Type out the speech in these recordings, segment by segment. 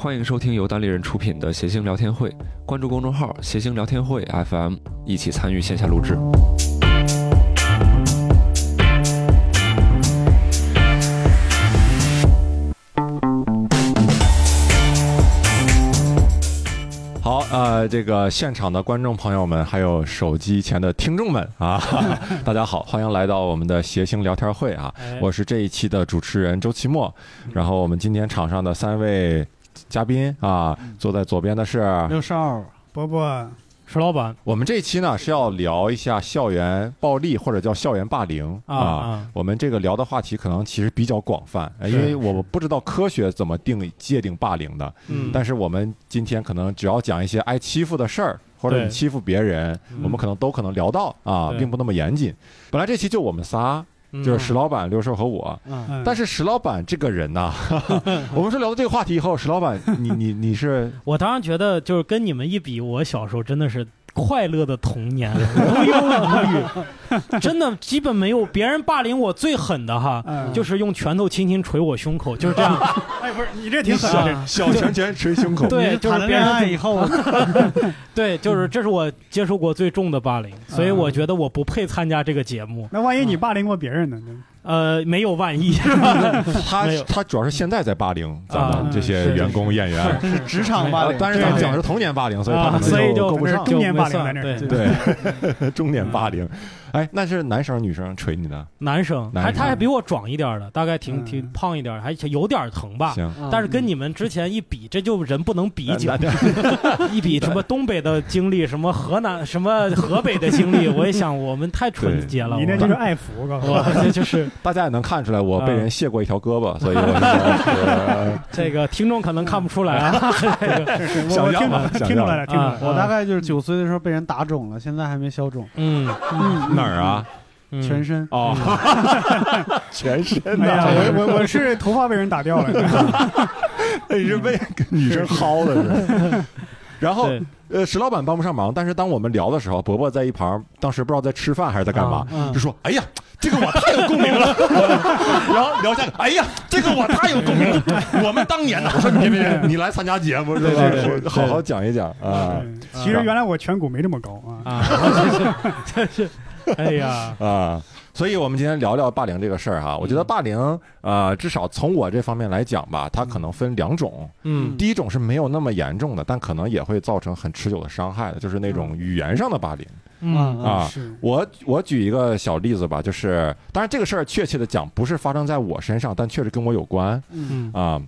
欢迎收听由单立人出品的谐星聊天会，关注公众号“谐星聊天会 FM”，一起参与线下录制。好，呃，这个现场的观众朋友们，还有手机前的听众们啊，大家好，欢迎来到我们的谐星聊天会啊！哎我是这一期的主持人周奇墨，然后我们今天场上的三位嘉宾啊，坐在左边的是六少、伯伯、石老板。我们这一期呢是要聊一下校园暴力或者叫校园霸凌啊啊我们这个聊的话题可能其实比较广泛，因为我不知道科学怎么定界定霸凌的，嗯。但是我们今天可能只要讲一些挨欺负的事儿，或者你欺负别人，嗯。我们可能都可能聊到啊，并不那么严谨。本来这期就我们仨，就是石老板、刘寿和我。嗯但是石老板这个人呐，我们说聊到这个话题以后，石老板，你你你是 我当然觉得，就是跟你们一比，我小时候真的是快乐的童年，无忧无虑，真的基本没有别人霸凌我最狠的哈，嗯就是用拳头轻轻捶我胸口，就是这样。哎，不是你这挺狠，啊小拳拳捶胸口，对，就是别人以后，对，就是这是我接受过最重的霸凌，所以我觉得我不配参加这个节目。那万一你霸凌过别人呢？呃，没有万亿，他他主要是现在在霸凌咱啊们这些员工演员，是职场啊但是咱们讲的是童年霸凌，所以他所以就够不是。中年霸凌在那儿算对。对，中年霸凌。哎，那是男生女生捶你的？男生男生还他还比我壮一点的，大概挺嗯挺胖一点，还有点疼吧。行，但是跟你们之前一比，这就人不能比较那。那一比什么东北的经历，什么河南、什么河北的经历，我也想我们太纯洁了。你那就是爱抚，我告诉你。我这就是 大家也能看出来，我被啊人卸过一条胳膊，所以我是这个听众可能看不出来啊。这个是我听出听出来了，听出来啊了。我大概就是九岁的时候被人打肿了，现在还没消肿，嗯，嗯哪儿啊？嗯全身。哦，全身哎呀，的，我我我是 头发被人打掉了，你是被女生薅的是。然后，呃，石老板帮不上忙，但是当我们聊的时候，伯伯在一旁，当时不知道在吃饭还是在干嘛，啊就说：“哎呀，这个我太有共鸣了。”然后聊下去，哎呀，这个我太有共鸣了。我们当年呢，我说你别别，你来参加节目是吧对对？对好好讲一讲啊嗯其实原来我颧骨没这么高啊。啊，是，哎呀，啊。所以，我们今天聊聊霸凌这个事儿哈。我觉得霸凌，呃，至少从我这方面来讲吧，它可能分两种。嗯第一种是没有那么严重的，但可能也会造成很持久的伤害的，就是那种语言上的霸凌。嗯啊是我我举一个小例子吧，就是当然这个事儿确切的讲不是发生在我身上，但确实跟我有关嗯啊。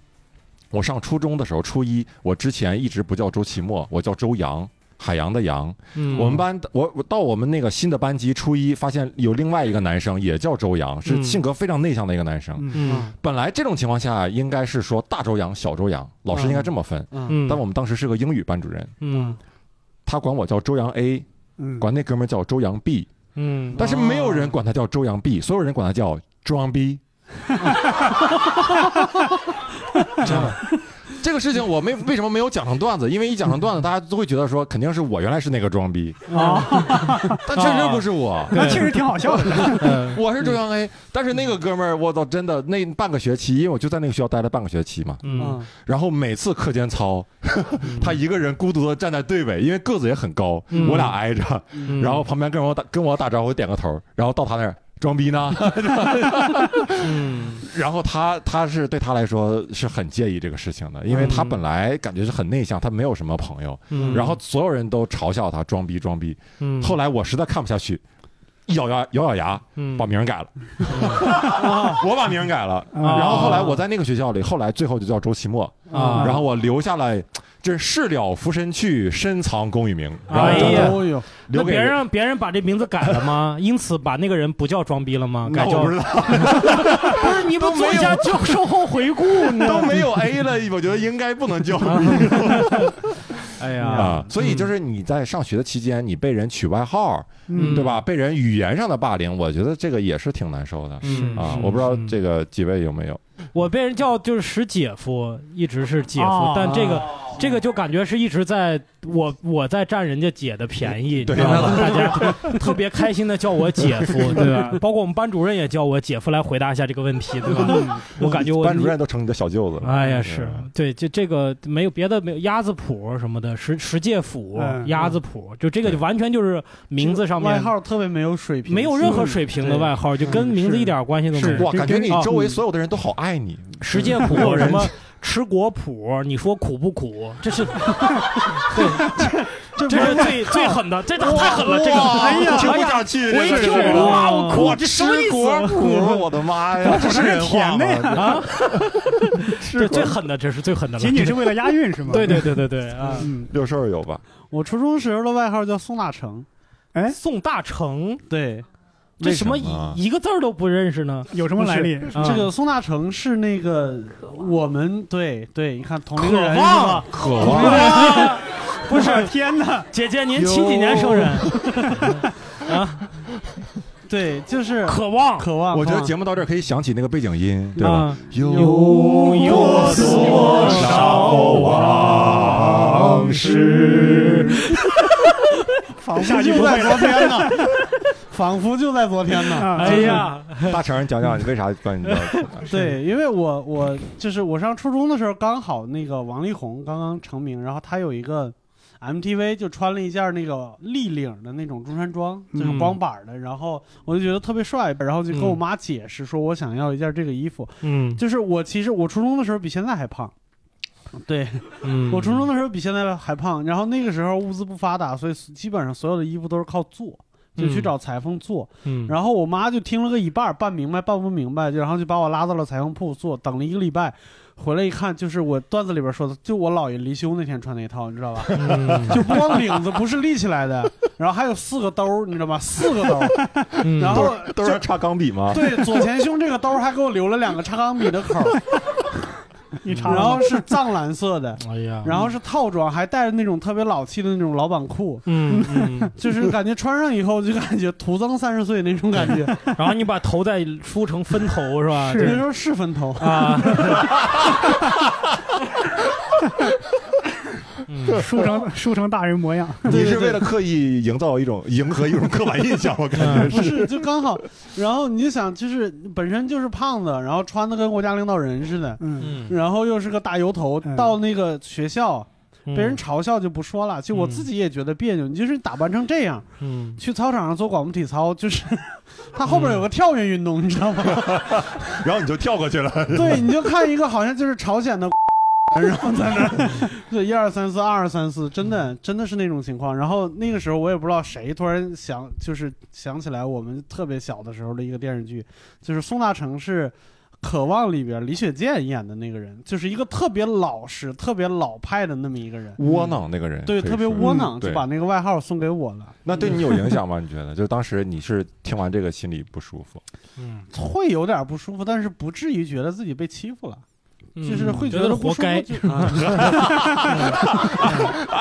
我上初中的时候，初一，我之前一直不叫周奇墨，我叫周洋，海洋的洋。嗯，我们班我我到我们那个新的班级，初一发现有另外一个男生也叫周洋，是嗯。性格非常内向的一个男生。嗯。嗯。本来这种情况下应该是说大周洋、小周洋，老师应该这么分。嗯。嗯，但我们当时是个英语班主任，嗯。他管我叫周洋 A，嗯，管那哥们儿叫周洋 B。嗯，但是没有人管他叫周洋 B，所有人管他叫装逼。真的，这个事情我没为什么没有讲成段子？因为一讲成段子，大家都会觉得说肯定是我原来是那个装逼，啊，但确实不是我，那确实挺好笑的。嗯 我是周洋 A。但是那个哥们儿，我操，真的那半个学期，因为我就在那个学校待了半个学期嘛，嗯然后每次课间操，他一个人孤独的站在队尾，因为个子也很高，嗯我俩挨着，嗯，然后旁边跟我打跟我打招呼，点个头，然后到他那儿装逼呢。嗯。然后他他是对他来说是很介意这个事情的，因为他本来感觉是很内向，他没有什么朋友，嗯，然后所有人都嘲笑他装逼装逼。嗯。后来我实在看不下去，一咬牙咬咬牙嗯。把名改了，我把名改了。啊。然后后来我在那个学校里，后来最后就叫周奇墨，啊，然后我留下了这事了拂身去，深藏功与名，然后哎呀那别人让别人把这名字改了吗？因此把那个人不叫装逼了吗？改叫不知道 不是你不做一下教授后回顾呢？都没有 A 了，我觉得应该不能叫逼。哎呀啊，所以就是你在上学的期间，你被人取外号，嗯对吧？被人语言上的霸凌，我觉得这个也是挺难受的嗯是。啊我不知道嗯这个几位有没有？我被人叫就是史姐夫，一直是姐夫，哦但这个这个就感觉是一直在我我在占人家姐的便宜，对。你知道吗？大家 特别开心的叫我姐夫，对吧？包括我们班主任也叫我姐夫来回答一下这个问题，对吧？我感觉我班主任都成你的小舅子了。哎呀，是。对，就这个没有别的，没有鸭子谱什么的，十十界谱、嗯鸭子谱，就这个就完全就是名字上面外号特别没有水平，没有任何水平的外号，就跟名字一点关系都没有。哇，感觉你啊。周围所有的人都好爱你。十介谱什么吃果脯，你说苦不苦？这是 对，这这是最最狠的，这太狠了，这个哎呀，听不哎呀下去，我一听哇，我苦，这什么意吃果思？脯，我的妈呀，这是人话吗？啊，这最狠的，这是最狠的了。仅仅是为了押韵是吗？对对对对对啊！嗯，六兽有吧？我初中时候的外号叫宋大成，哎，宋大成，对，这什么一一个字儿都不认识呢？有什么来历？啊这个宋大成是那个我们对对，你看同龄渴人是望吧？渴望 不是天哪！姐姐，您七几年生人？啊，对，就是渴望渴望。我觉得节目到这儿可以响起那个背景音，对吧？啊有有有多少往事？仿佛就在昨天呢，仿佛就在昨天呢。啊哎，呀，大成，你讲讲你为啥管你叫？对，因为我我就是我上初中的时候，刚好那个王力宏刚刚成名，然后他有一个 MTV 就穿了一件那个立领的那种中山装，就是嗯。光板的，然后我就觉得特别帅，然后就跟我妈解释说我想要一件这个衣服，嗯。就是我其实我初中的时候比现在还胖。对。嗯。我初中的时候比现在还胖，然后那个时候物资不发达，所以基本上所有的衣服都是靠做，就去嗯找裁缝做。嗯，然后我妈就听了个一半儿，半明白半不明白，然后就把我拉到了裁缝铺做，等了一个礼拜，回来一看，就是我段子里边说的，就我姥爷离休那天穿那一套，你知道吧？嗯 就不光领子不是立起来的，然后还有四个兜，你知道吗？四个兜，嗯然后都是插钢笔吗？对左前胸这个兜还给我留了两个插钢笔的口儿，你查然后是藏蓝色的，哎呀，然后是套装，还带着那种特别老气的那种老板裤。嗯嗯，就是感觉穿上以后就感觉徒增三十岁那种感觉，然后你把头再梳成分头是吧？那时候是分头，啊，嗯梳成梳成大人模样。你是为了刻意营造一种迎合一种刻板印象，我感觉 不是就刚好，然后你就想，就是本身就是胖子，然后穿的跟国家领导人似的，嗯，嗯，然后又是个大油头，嗯到那个学校嗯被人嘲笑就不说了，就我自己也觉得别扭。你就是打扮成这样，嗯去操场上做广播体操，就是 他后边有个跳跃运动，你知道吗？然后你就跳过去了。对，你就看一个好像就是朝鲜的。然后在那儿，对，一二三四，二二三四，真的真的是那种情况。然后那个时候我也不知道谁突然想，就是想起来我们特别小的时候的一个电视剧，就是宋大成是《渴望》里边李雪健演的那个人，就是一个特别老实、特别老派的那么一个人，窝囊那个人，对，特别窝囊，嗯就把那个外号送给我了。那对你有影响 吗？你觉得？就当时你是听完这个心里不舒服？嗯，会有点不舒服，但是不至于觉得自己被欺负了，就是会觉得活该。就啊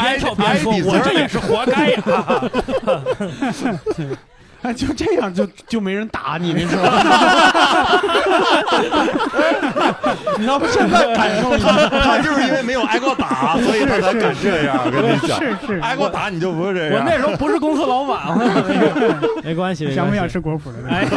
边瞅边说，我这也是活该呀。哎，就这样就就没人打你那时候。你要不现在感受一下，他就是因为没有挨过打，所以他才敢这样。我跟你讲，是是，挨过打你就不是这样。我那时候不是公司老板，没关系，没想不想？吃果脯的？哎呀，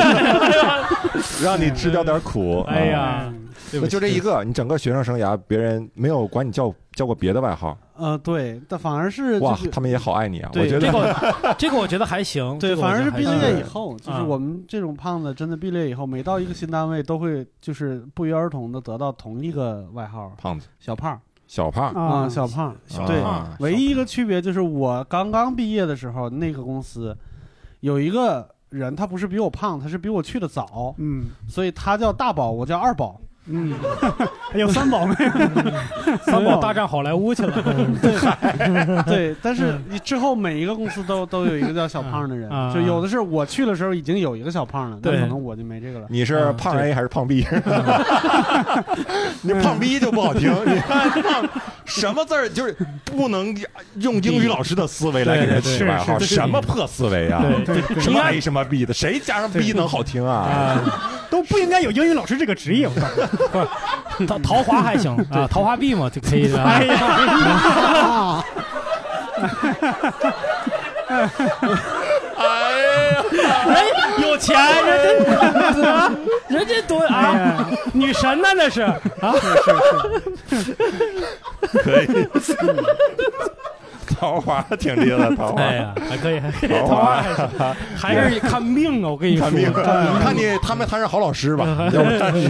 让你吃掉点苦。哎啊，呀，对不起就这一个，你整个学生生涯，别人没有管你叫叫过别的外号，呃，对，但反而是哇就是，他们也好爱你啊！我觉得这个 这个我觉得还行，对，这个反而是毕业以后，就是啊我们这种胖子，真的毕了业以后，每到一个新单位，都会就是不约而同的得到同一个外号胖子、“小胖”小胖，啊，小胖。小对啊唯一一个区别就是我刚刚毕业的时候，那个公司有一个人，他不是比我胖，他是比我去的早，嗯所以他叫大宝，我叫二宝。嗯，还有三宝没？三宝大战好莱坞去了。对，对但是你之后每一个公司都都有一个叫小胖的人，啊就有的是我去的时候已经有一个小胖了，但对可能我就没这个了。你是胖 A 还是胖 B？你胖 B 就不好听，你看胖什么字儿就是不能用英语老师的思维来给人起外号，什么破思维啊？什么 A 什么 B 的，谁加上 B 能好听啊？啊，都不应该有英语老师这个职业。我告诉你，桃桃花还行 啊，桃花币嘛就可以了。哎呀，哎呀。人有钱，人家人家多哎啊，呀，女神呢那是啊，可以。桃花挺厉害的，桃花。哎呀，还可以，还可以，桃桃花花还是看命啊！我跟你说，看命，看你他们他是好老师吧，要不然你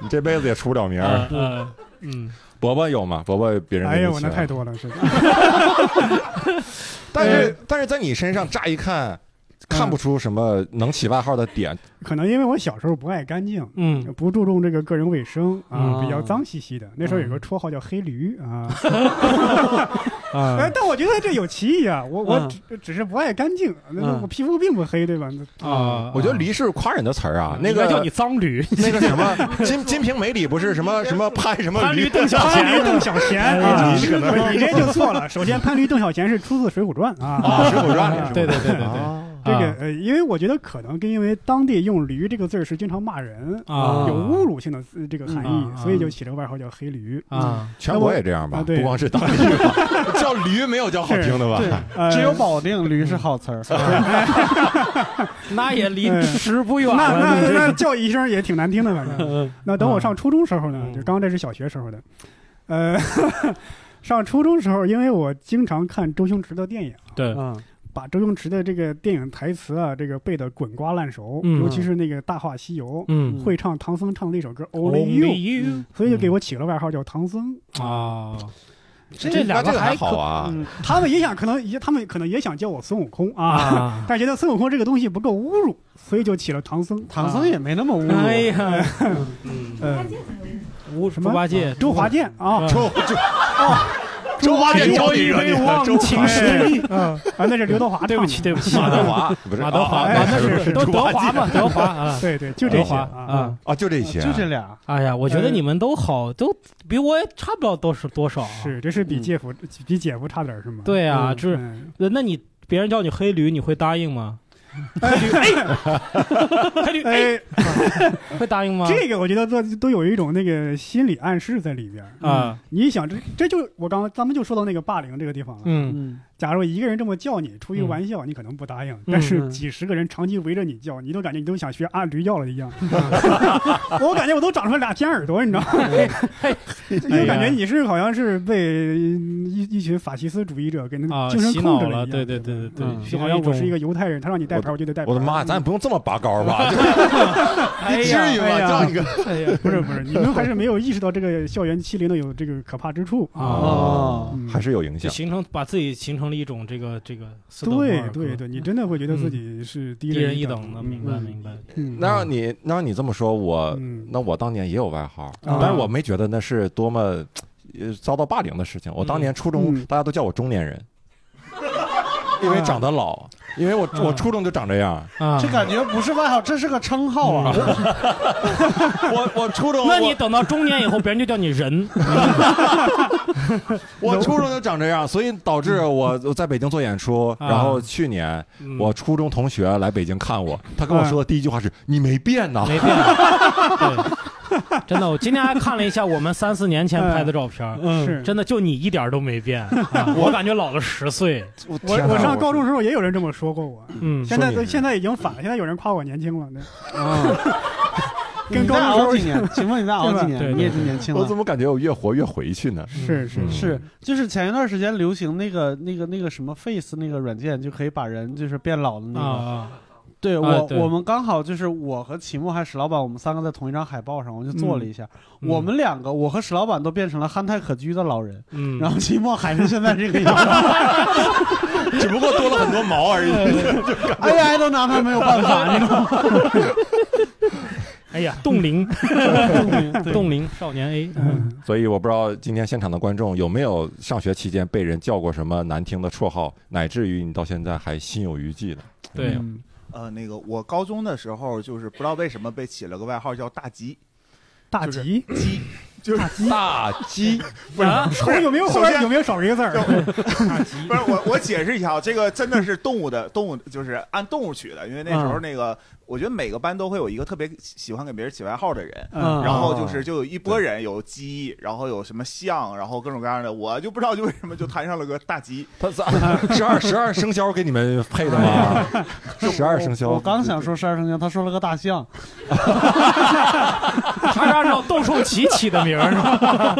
你这辈子也出不了名嗯。嗯嗯，伯伯有吗？伯伯别人哎呀，我那太多了，是。但是但是在你身上乍一看看不出什么能起外号的点，可能因为我小时候不爱干净，嗯。不注重这个个人卫生啊，嗯。比较脏兮兮的。那时候有个绰号叫黑驴啊，哎 啊，但我觉得这有歧义啊，我我嗯。只只是不爱干净，我皮肤并不黑，对吧？啊。我觉得驴是夸人的词儿啊。那个叫你脏驴，那个什么《金金瓶梅》里不是什么什么潘什么驴？潘驴邓小潘驴闲，邓小闲你可能不是你这就错了。首先，潘驴邓小闲是出自《水浒传》啊。啊，《水浒传》里是吧？对对对对对。啊这个呃，因为我觉得可能跟因为当地用“驴”这个字儿是经常骂人啊有侮辱性的呃这个含义嗯，所以就起了个外号叫“黑驴”。啊，全国也这样吧不光是当地吧，叫驴没有叫好听的吧？只有保定驴是好词儿。那也离嗯十不远那，那那叫一声也挺难听的，反正。嗯那等我上初中时候呢，嗯就刚刚这是小学时候的，呃，上初中时候，因为我经常看周星驰的电影，对，嗯把周星驰的这个电影台词啊，这个背的滚瓜烂熟，嗯尤其是那个《大话西游》，嗯会唱唐僧唱的那首歌《，Only You》所以就给我起了外号叫唐僧。啊，这这两个还好啊。嗯他们也想，可能也他们可能也想叫我孙悟空啊，啊，但觉得孙悟空这个东西不够侮辱，所以就起了唐僧。唐僧也没那么侮辱。哎呀，呃，吴什么猪八戒，周华健啊，周周 周华健教你一杯惹你忘周情水里，啊，啊那是刘德华，对不起，对不起，马德华不是马德华，啊啊那是都德华嘛，德华啊，对对，就这些啊。啊。啊，就这些，就这俩。哎呀，我觉得你们都好，都比我也差不了多少多少啊。是，这是比嗯姐夫比姐夫差点儿是吗？对啊，嗯就是嗯，那你别人叫你黑驴，你会答应吗？黑驴，哎，哎，会答应吗？这个我觉得都都有一种那个心理暗示在里边儿。啊，你想，这这就我刚咱们就说到那个霸凌这个地方了。嗯嗯假如一个人这么叫你，出于玩笑，你可能不答应；但是嗯几十个人长期围着你叫，你都感觉你都想学阿驴叫了一样。我感觉我都长出来俩尖耳朵，你知道吗？就感觉你是好像是被一一群法西斯主义者给那啊，精神控制一样。对对对对对，嗯就好像我是一个犹太人，他让你带牌，我就得带牌。我的妈，咱也不用这么拔高吧？哎你至呀，于吗？不是不是，你们还是没有意识到这个校园欺凌的有这个可怕之处啊。还是有影响。形成把自己形成了一种这个这个对对对，你真的会觉得自己是低低人一一等的，明白嗯。明白。嗯。那让你那让你这么说，我嗯。那我当年也有外号，啊。但是我没觉得那是多么呃遭到霸凌的事情。我当年初中嗯。大家都叫我中年人，因为长得老，因为我嗯我初中就长这样。啊，这感觉不是外号，这是个称号啊！我我初中那你等到中年以后，别人就叫你人。我 我初中就长这样，所以导致我我在北京做演出，啊然后去年嗯我初中同学来北京看我，他跟我说的第一句话是：“你没变呐。没变。对，真的，我今天还看了一下我们三四年前拍的照片，嗯是真的就你一点都没变，啊我感觉老了十岁。我我上高中时候也有人这么说过我，嗯，现在现在已经反了，现在有人夸我年轻了，那啊，跟高中几年？请问你再熬几年？对你也是年轻了我怎。么感觉我越活越回去呢？是是嗯是，就是前一段时间流行那个那个那个什么 Face 那个软件，就可以把人就是变老的那个。对我对我们刚好就是我和齐木还有史老板，我们三个在同一张海报上，我就做了一下。嗯我们两个，我和史老板都变成了憨态可掬的老人，嗯，然后齐木还是现在这个样子 只不过多了很多毛而已。AI 都拿他没有办法，你知道吗？哎呀，冻龄，对 冻龄少年 A，嗯所以我不知道今天现场的观众有没有上学期间被人叫过什么难听的绰号，乃至于你到现在还心有余悸的。对嗯呃，那个我高中的时候就是不知道为什么被起了个外号叫大吉，大就是吉鸡就是大鸡。不是不是有没有后首先边有没有少一个字儿？大鸡。不是我，我解释一下啊，这个真的是动物的动物，就是按动物取的，因为那时候那个，我觉得每个班都会有一个特别喜欢给别人起外号的人，嗯。然后就是就有一波人，有鸡，然后有什么象，然后各种各样的，我就不知道就为什么就摊上了个大鸡，他咋十二十二生肖给你们配的吗？十二生肖，我刚想说十二生肖，他说了个大象，他是按照斗兽棋起的名儿是吧？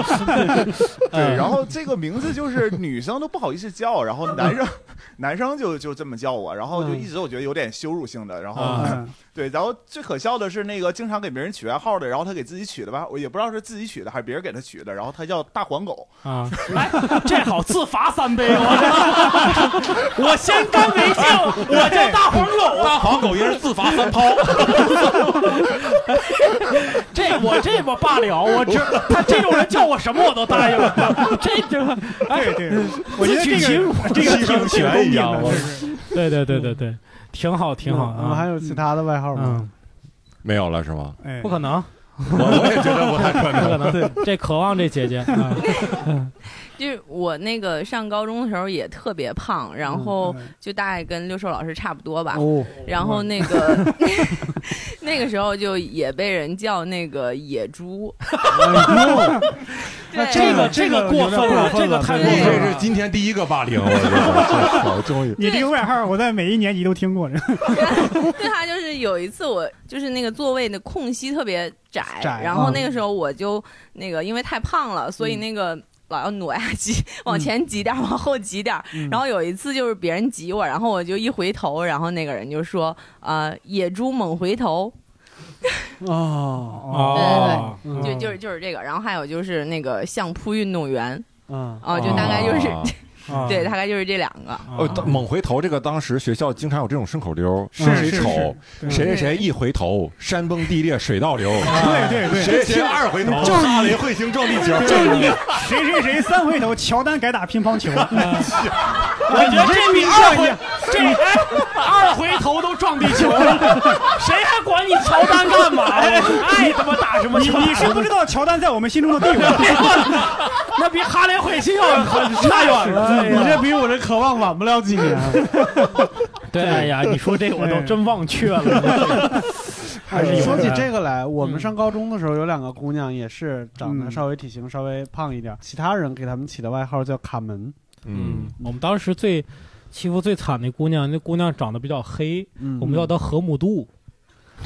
对，然后这个名字就是女生都不好意思叫，然后男生 男生就就这么叫我，然后就一直我觉得有点羞辱性的，然后、嗯 对，然后最可笑的是那个经常给别人取外号的，然后他给自己取的吧，我也不知道是自己取的还是别人给他取的，然后他叫大黄狗，啊，来，这好自罚三杯，我 我先干为敬，我叫大黄狗，大黄狗一人自罚三抛，这我这我罢了，我这他这种人叫我什么我都答应了，这这对对，我觉得这个这个挺挺公平的，对对对对对，挺好挺好我们还啊，有其他的外号吗？嗯，没有了是吗？哎。不，可能，我我也觉得不太可 不可能。对，这渴望这姐姐啊，就是我那个上高中的时候也特别胖，然后嗯。就大概跟六兽老师差不多吧。哦，然后那个 那个时候就也被人叫那个野猪，那，这个这个个过分了，这个太过分了。是今天第一个霸凌，我好，终于你这个外号我在每一年级都听过，对他就是有一次我就是那个座位的空隙特别窄，窄然后那个时候我就那个因为太胖了，所以那个。老要挪呀挤，往前挤点儿，往后挤点儿。然后有一次就是别人挤我，然后我就一回头，然后那个人就说：“呃，野猪猛回头。哦，哦，嗯就就是就是这个。然后还有就是那个相扑运动员。嗯。啊，就大概就是、对，大概就是这两个。哦，当猛回头这个当时学校经常有这种顺口溜，是谁是丑是谁谁谁一回头，山崩地裂水倒流，对对对，谁谁二回头，哈雷彗星撞地球，就是你谁谁谁三回头，乔丹改打乒乓球，我觉得这比二回这哎二回头都撞地球了，谁还管你乔丹干嘛？爱他妈打什么球？你你是不知道乔丹在我们心中的地位。那比哈雷彗星要很差远了。你这比我这渴望晚不了几年。对，哎呀，你说这个我都真忘却了。还是有说起的这个来，我们嗯上高中的时候有两个姑娘也是长得嗯。稍微体型稍微胖一点，其他人给他们起的外号叫卡门。嗯，我们当时最欺负最惨的姑娘，那姑娘长得比较黑，嗯。我们叫她河姆渡。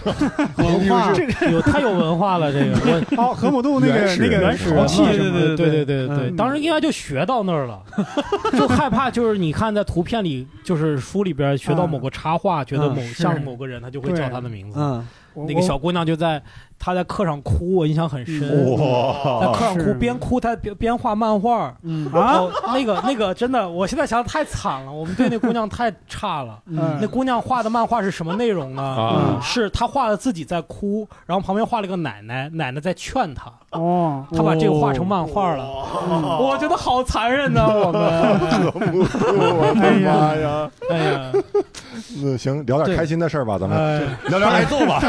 文化这个有太有文化了，这个 我哦，河姆渡那个那个原始陶器对对对对对对，嗯当时应该就学到那儿了，就害怕就是你看在图片里，就是书里边学到某个插画，觉得某嗯像某个人，他就会叫他的名字。那个小姑娘就在她在课上哭，我印象很深。嗯在，课上哭，边哭他边边画漫画。嗯。啊，哦，那个那个真的，我现在想太惨了，我们对那姑娘太差了。嗯。那姑娘画的漫画是什么内容呢？啊。是她画的自己在哭，然后旁边画了个奶奶，奶奶在劝她，哦，她把这个画成漫画了。我觉得好残忍呢，我们。哎呀。呀！哎呀，那行，聊点开心的事儿吧，咱们。哎，聊聊挨揍吧。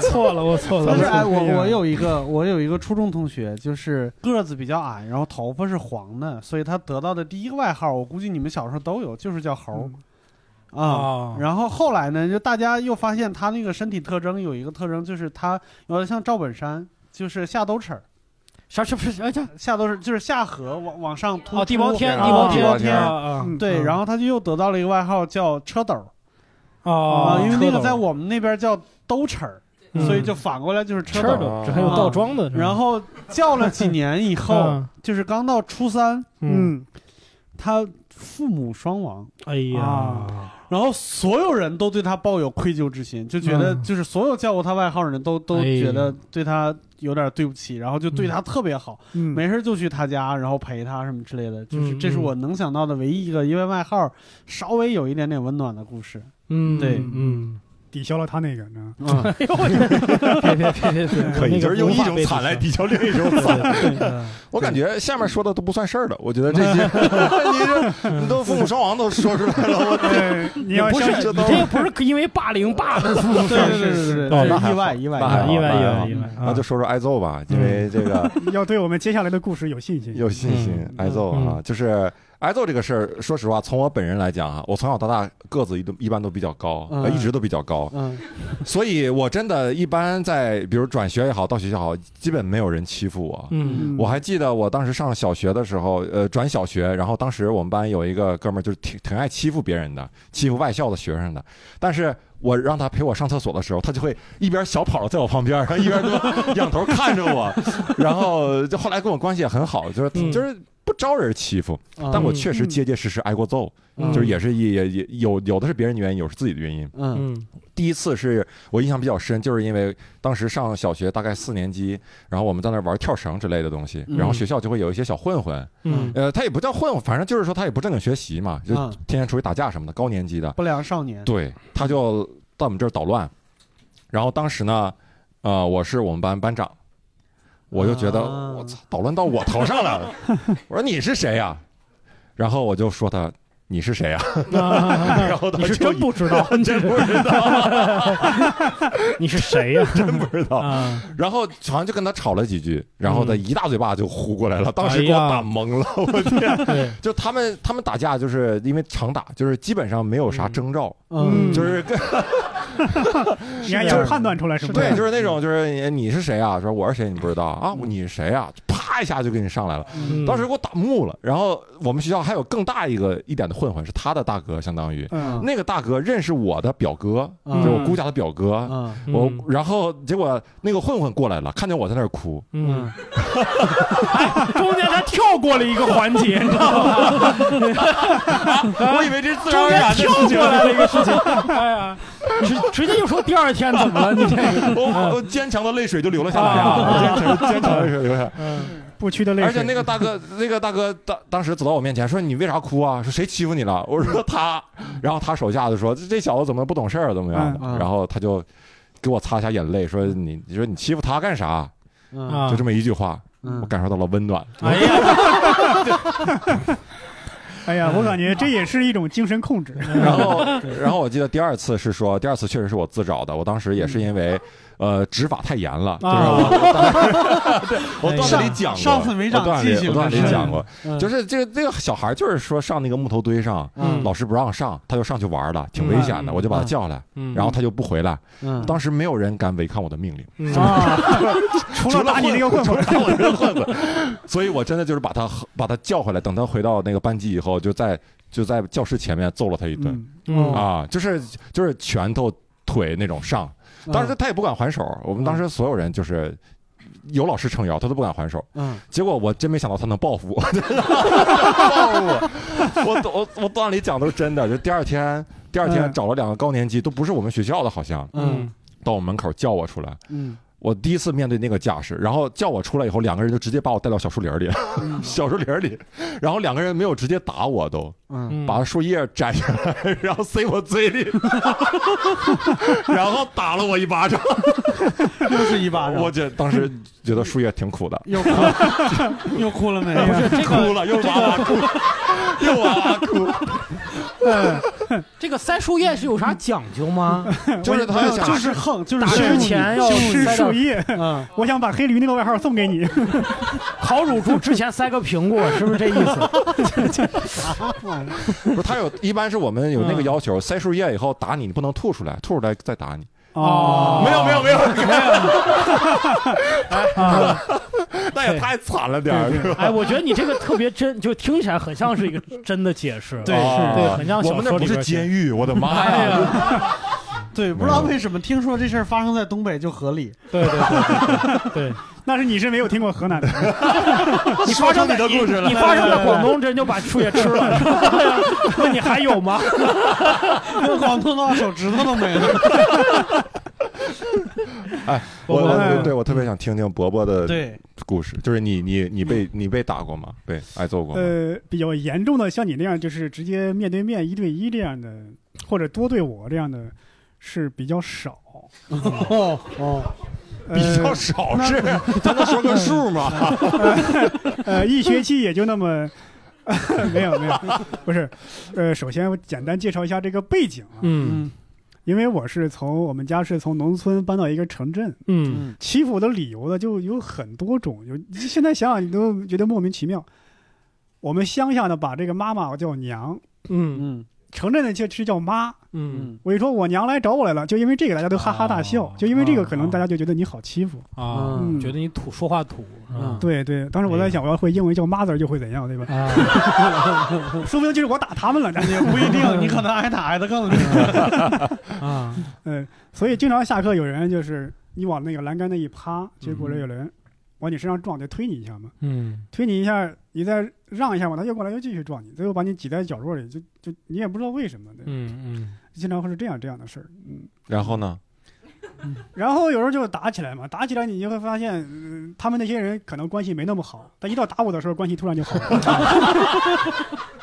错了，我错了。但是哎，我我有一个我有一个初中同学，就是个子比较矮，然后头发是黄的，所以他得到的第一个外号，我估计你们小时候都有，就是叫猴儿。啊。啊，然后后来呢，就大家又发现他那个身体特征有一个特征，就是他有点像赵本山，就是下兜齿儿，啥什么哎这下兜齿就是下颌往往上突哦，地包天，啊地包天，地包天啊对，嗯然后他就又得到了一个外号叫车斗儿。啊，因为那个在我们那边叫兜齿儿，嗯所以就反过来就是车车斗。儿。斗，这还有倒装的。然后叫了几年以后嗯，就是刚到初三，嗯，嗯，他父母双亡，哎呀。啊，然后所有人都对他抱有愧疚之心，就觉得嗯。就是所有叫过他外号的人都都哎觉得对他有点对不起，然后就对他特别好，嗯，没事就去他家，然后陪他什么之类的。就是嗯这是我能想到的唯一一个因为外号稍微有一点点温暖的故事。嗯，对。嗯，抵消了他那个，你知道吗？嗯，哎呦我天别别别别别，可以，就是用一种惨来抵抵消另一种惨。我感觉下面说的都不算事儿了，我觉得这些，你这你都父母双亡都说出来了，你要不是相信这个不是因为霸凌霸的，对对对对意外意外意外意外意外那就说说挨揍吧，因为这个要对我们接下来的故事有信心。有信心嗯挨揍啊，嗯就是挨揍这个事儿，说实话，从我本人来讲啊，我从小到大个子一都一般都比较高，一直都比较高，嗯。所以我真的一般在比如转学也好，到学校好，基本没有人欺负我。嗯。我还记得我当时上小学的时候，呃，转小学，然后当时我们班有一个哥们儿，就是挺挺爱欺负别人的，欺负外校的学生的。但是我让他陪我上厕所的时候，他就会一边小跑在我旁边，然后一边就仰头看着我，然后就后来跟我关系也很好，就是嗯。就是不招人欺负。但我确实结结实实挨过揍，嗯。就是也是也也有有的是别人的原因，有是自己的原因。嗯。嗯。第一次是我印象比较深，就是因为当时上小学大概四年级，然后我们在那玩跳绳之类的东西，嗯。然后学校就会有一些小混混，嗯。呃，他也不叫混混，反正就是说他也不正经学习嘛，就嗯。天天出去打架什么的，高年级的，不良少年，对，他就到我们这儿捣乱，然后当时呢，呃，我是我们班班长，我就觉得啊我操，捣乱到我头上了，我说你是谁呀？然后我就说他你是谁呀？然后他你是就真不知道，真不知道，你是谁呀？真不知道。啊，然后好像就跟他吵了几句，然后他一大嘴巴就呼过来了，当时给我打懵了，我天！对，就他们他们打架就是因为常打，就是基本上没有啥征兆，嗯就是跟你还要判断出来什么？对，就是那种就是你你是谁啊？说我是谁你不知道啊？你是谁啊？啪一下就给你上来了，嗯当时给我打木了。然后我们学校还有更大一个一点的混混，是他的大哥，相当于嗯，那个大哥认识我的表哥，嗯就是我姑家的表哥。嗯我嗯然后结果那个混混过来了，看见我在那儿哭，嗯，哎，他跳过了一个环节，你知道吗？我以为这是自然而然的跳事情过。来了一个事情，哎呀，直直接就说第二天怎么了？你这个，我我坚强的泪水就流了下来啊！坚强坚强的泪水流下来。嗯不屈的泪水。而且那个大哥，那个大哥当当时走到我面前说：“你为啥哭啊？说谁欺负你了？”我说他，然后他手下就说：“这这小子怎么不懂事儿，怎么样的？”嗯嗯然后他就给我擦一下眼泪，说：“你你说你欺负他干啥？”就这么一句话，嗯我感受到了温暖。哎呀，哎呀，我感觉这也是一种精神控制。然后，然后我记得第二次是说，第二次确实是我自找的。我当时也是因为，呃，执法太严了，就是啊我，对我段子里讲过，上次没长我段子里记性我段子里讲过，嗯。就是这个这个小孩就是说上那个木头堆上，嗯。老师不让上，他就上去玩了，挺危险的，嗯我就把他叫下来，嗯。然后他就不回来。嗯。当时没有人敢违抗我的命令，除了打你那个混混，打我这个混混，所以我真的就是把他把他叫回来，等他回到那个班级以后，就在就在教室前面揍了他一顿。啊，就是就是拳头腿那种上，当时他也不敢还手，我们当时所有人就是。有老师撑腰，他都不敢还手。嗯结果我真没想到他能报复我，报复我。我我我段里讲都是真的，就第二天第二天嗯找了两个高年级，都不是我们学校的，好像嗯到我门口叫我出来。嗯我第一次面对那个架势，然后叫我出来以后，两个人就直接把我带到小树林里，嗯。小树林里，然后两个人没有直接打我都，嗯。嗯。把树叶摘下来，然后塞我嘴里，然后打了我一巴掌。又是一巴掌，我觉当时觉得树叶挺苦的，又哭了，又哭了没？不是这个哭了，又哇哇哭，又哇哇哭。这个塞树叶是有啥讲究吗？就是他想就是横，就是打之前要是塞树叶。嗯我想把黑驴那个外号送给你。烤乳猪之前塞个苹果，是不是这意思？不是他有，一般是我们有那个要求，塞树叶以后打你，你不能吐出来，吐出来再打你。哦，没有没有没有，啊，那也太惨了点儿？哎，我觉得你这个特别真，就听起来很像是一个真的解释。对是对，很像我小们那不是监狱，我的妈！呀，对，不知道为什么听说这事儿发生在东北就合理。对对对。对，那是你是没有听过河南的。你发生在你的故事了你发生在广东，人就把树叶吃了，那你还有吗？那广东到手指头都没了。哎，我对我特别想听听伯伯的对，故事，就是你你你被你被打过吗？被挨揍过吗？呃，比较严重的，像你那样，就是直接面对面一对一这样的，或者多对我这样的，是比较少，哦比较少是，咱能说个数吗？呃，一学期也就那么，没有没有，不是，呃，首先我简单介绍一下这个背景啊，嗯。因为我是从我们家是从农村搬到一个城镇，嗯。嗯。欺负我的理由呢就有很多种，有现在想想你都觉得莫名其妙。我们乡下呢把这个妈妈叫娘，嗯。嗯城镇的就是叫妈。嗯。嗯我一说我娘来找我来了，就因为这个大家都哈哈大笑，哦就因为这个可能大家就觉得你好欺负。啊，嗯。觉得你土说话土啊，对对，当时我在想，我要会英文叫 mother 就会怎样，对吧？啊 说不定就是我打他们了，这也不一定，你可能挨打挨得更厉害。啊。嗯，所以经常下课有人就是你往那个栏杆那一趴，结果有人往你身上撞，得推你一下嘛，嗯推你一下，你再让一下嘛，他又过来又继续撞你，最后把你挤在角落里，就就你也不知道为什么，对，嗯嗯经常会是这样这样的事儿，嗯。然后呢？然后有时候就打起来嘛，打起来你就会发现，嗯，他们那些人可能关系没那么好，但一到打我的时候，关系突然就好了。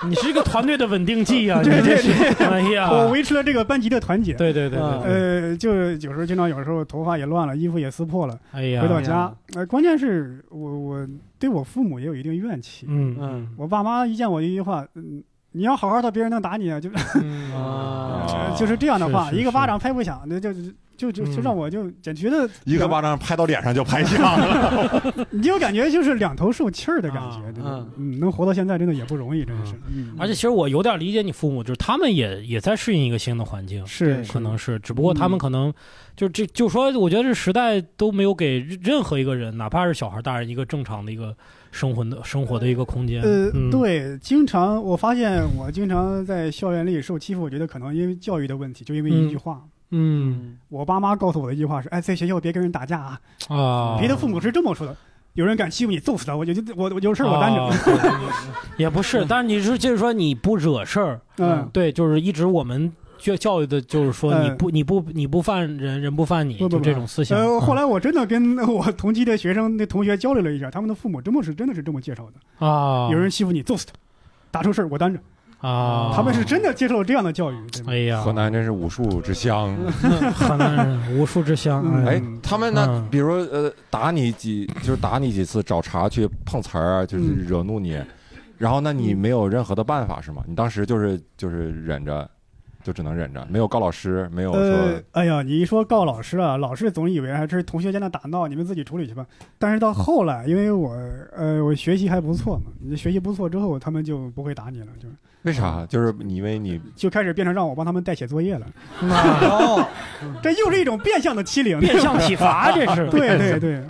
你是一个团队的稳定剂啊！对对对。哎呀，我维持了这个班级的团结。对对对对，对。呃，就有时候经常有时候头发也乱了，衣服也撕破了，哎呀，回到家，呃，关键是我我对我父母也有一定怨气。嗯。嗯。我爸妈一见我一句话，嗯，你要好好的，别人能打你啊，就嗯。啊就是这样的话，是是一个巴掌拍不响，那就就就就嗯让我就就觉得一个巴掌拍到脸上就拍响了。你就感觉就是两头受气儿的感觉啊，对吧嗯嗯，能活到现在真的也不容易，真的是。嗯而且其实我有点理解你父母，就是他们也也在适应一个新的环境，是可能是，只不过他们可能就这就说，我觉得这时代都没有给任何一个人，哪怕是小孩、大人，一个正常的一个生活的生活的一个空间。呃，嗯，对，经常我发现我经常在校园里受欺负，我觉得可能因为教育的问题，就因为一句话。嗯我爸妈告诉我的一句话是：“哎，在学校别跟人打架啊。啊，别的父母是这么说的，有人敢欺负你，揍死他！我就就我我有事儿我担着。也不是，但是你是就是说你不惹事儿，嗯，对，就是一直我们教教育的就是说嗯你不你不你不犯人，人不犯你，不不就这种思想。呃，后来来我真的跟我同级的学生那同学交流了一下，他们的父母真的是真的是这么介绍的：啊，有人欺负你，揍死他，打出事儿我担着。啊，他们是真的接受了这样的教育，对哎？呀，河南真是武术之乡。河南人武术之乡。嗯哎，他们呢嗯？比如呃，打你几，就是打你几次，找茬去碰瓷儿啊，就是嗯惹怒你，然后那你没有任何的办法是吗？你当时就是就是忍着，就只能忍着，没有告老师，没有呃说，哎呀，你一说告老师啊，老师总以为还是同学间的打闹，你们自己处理去吧。但是到后来，因为我呃我学习还不错嘛，你学习不错之后，他们就不会打你了，就为啥？就是你因为你就开始变成让我帮他们代写作业了。哦，这又是一种变相的欺凌，变相体罚，这是。对对对，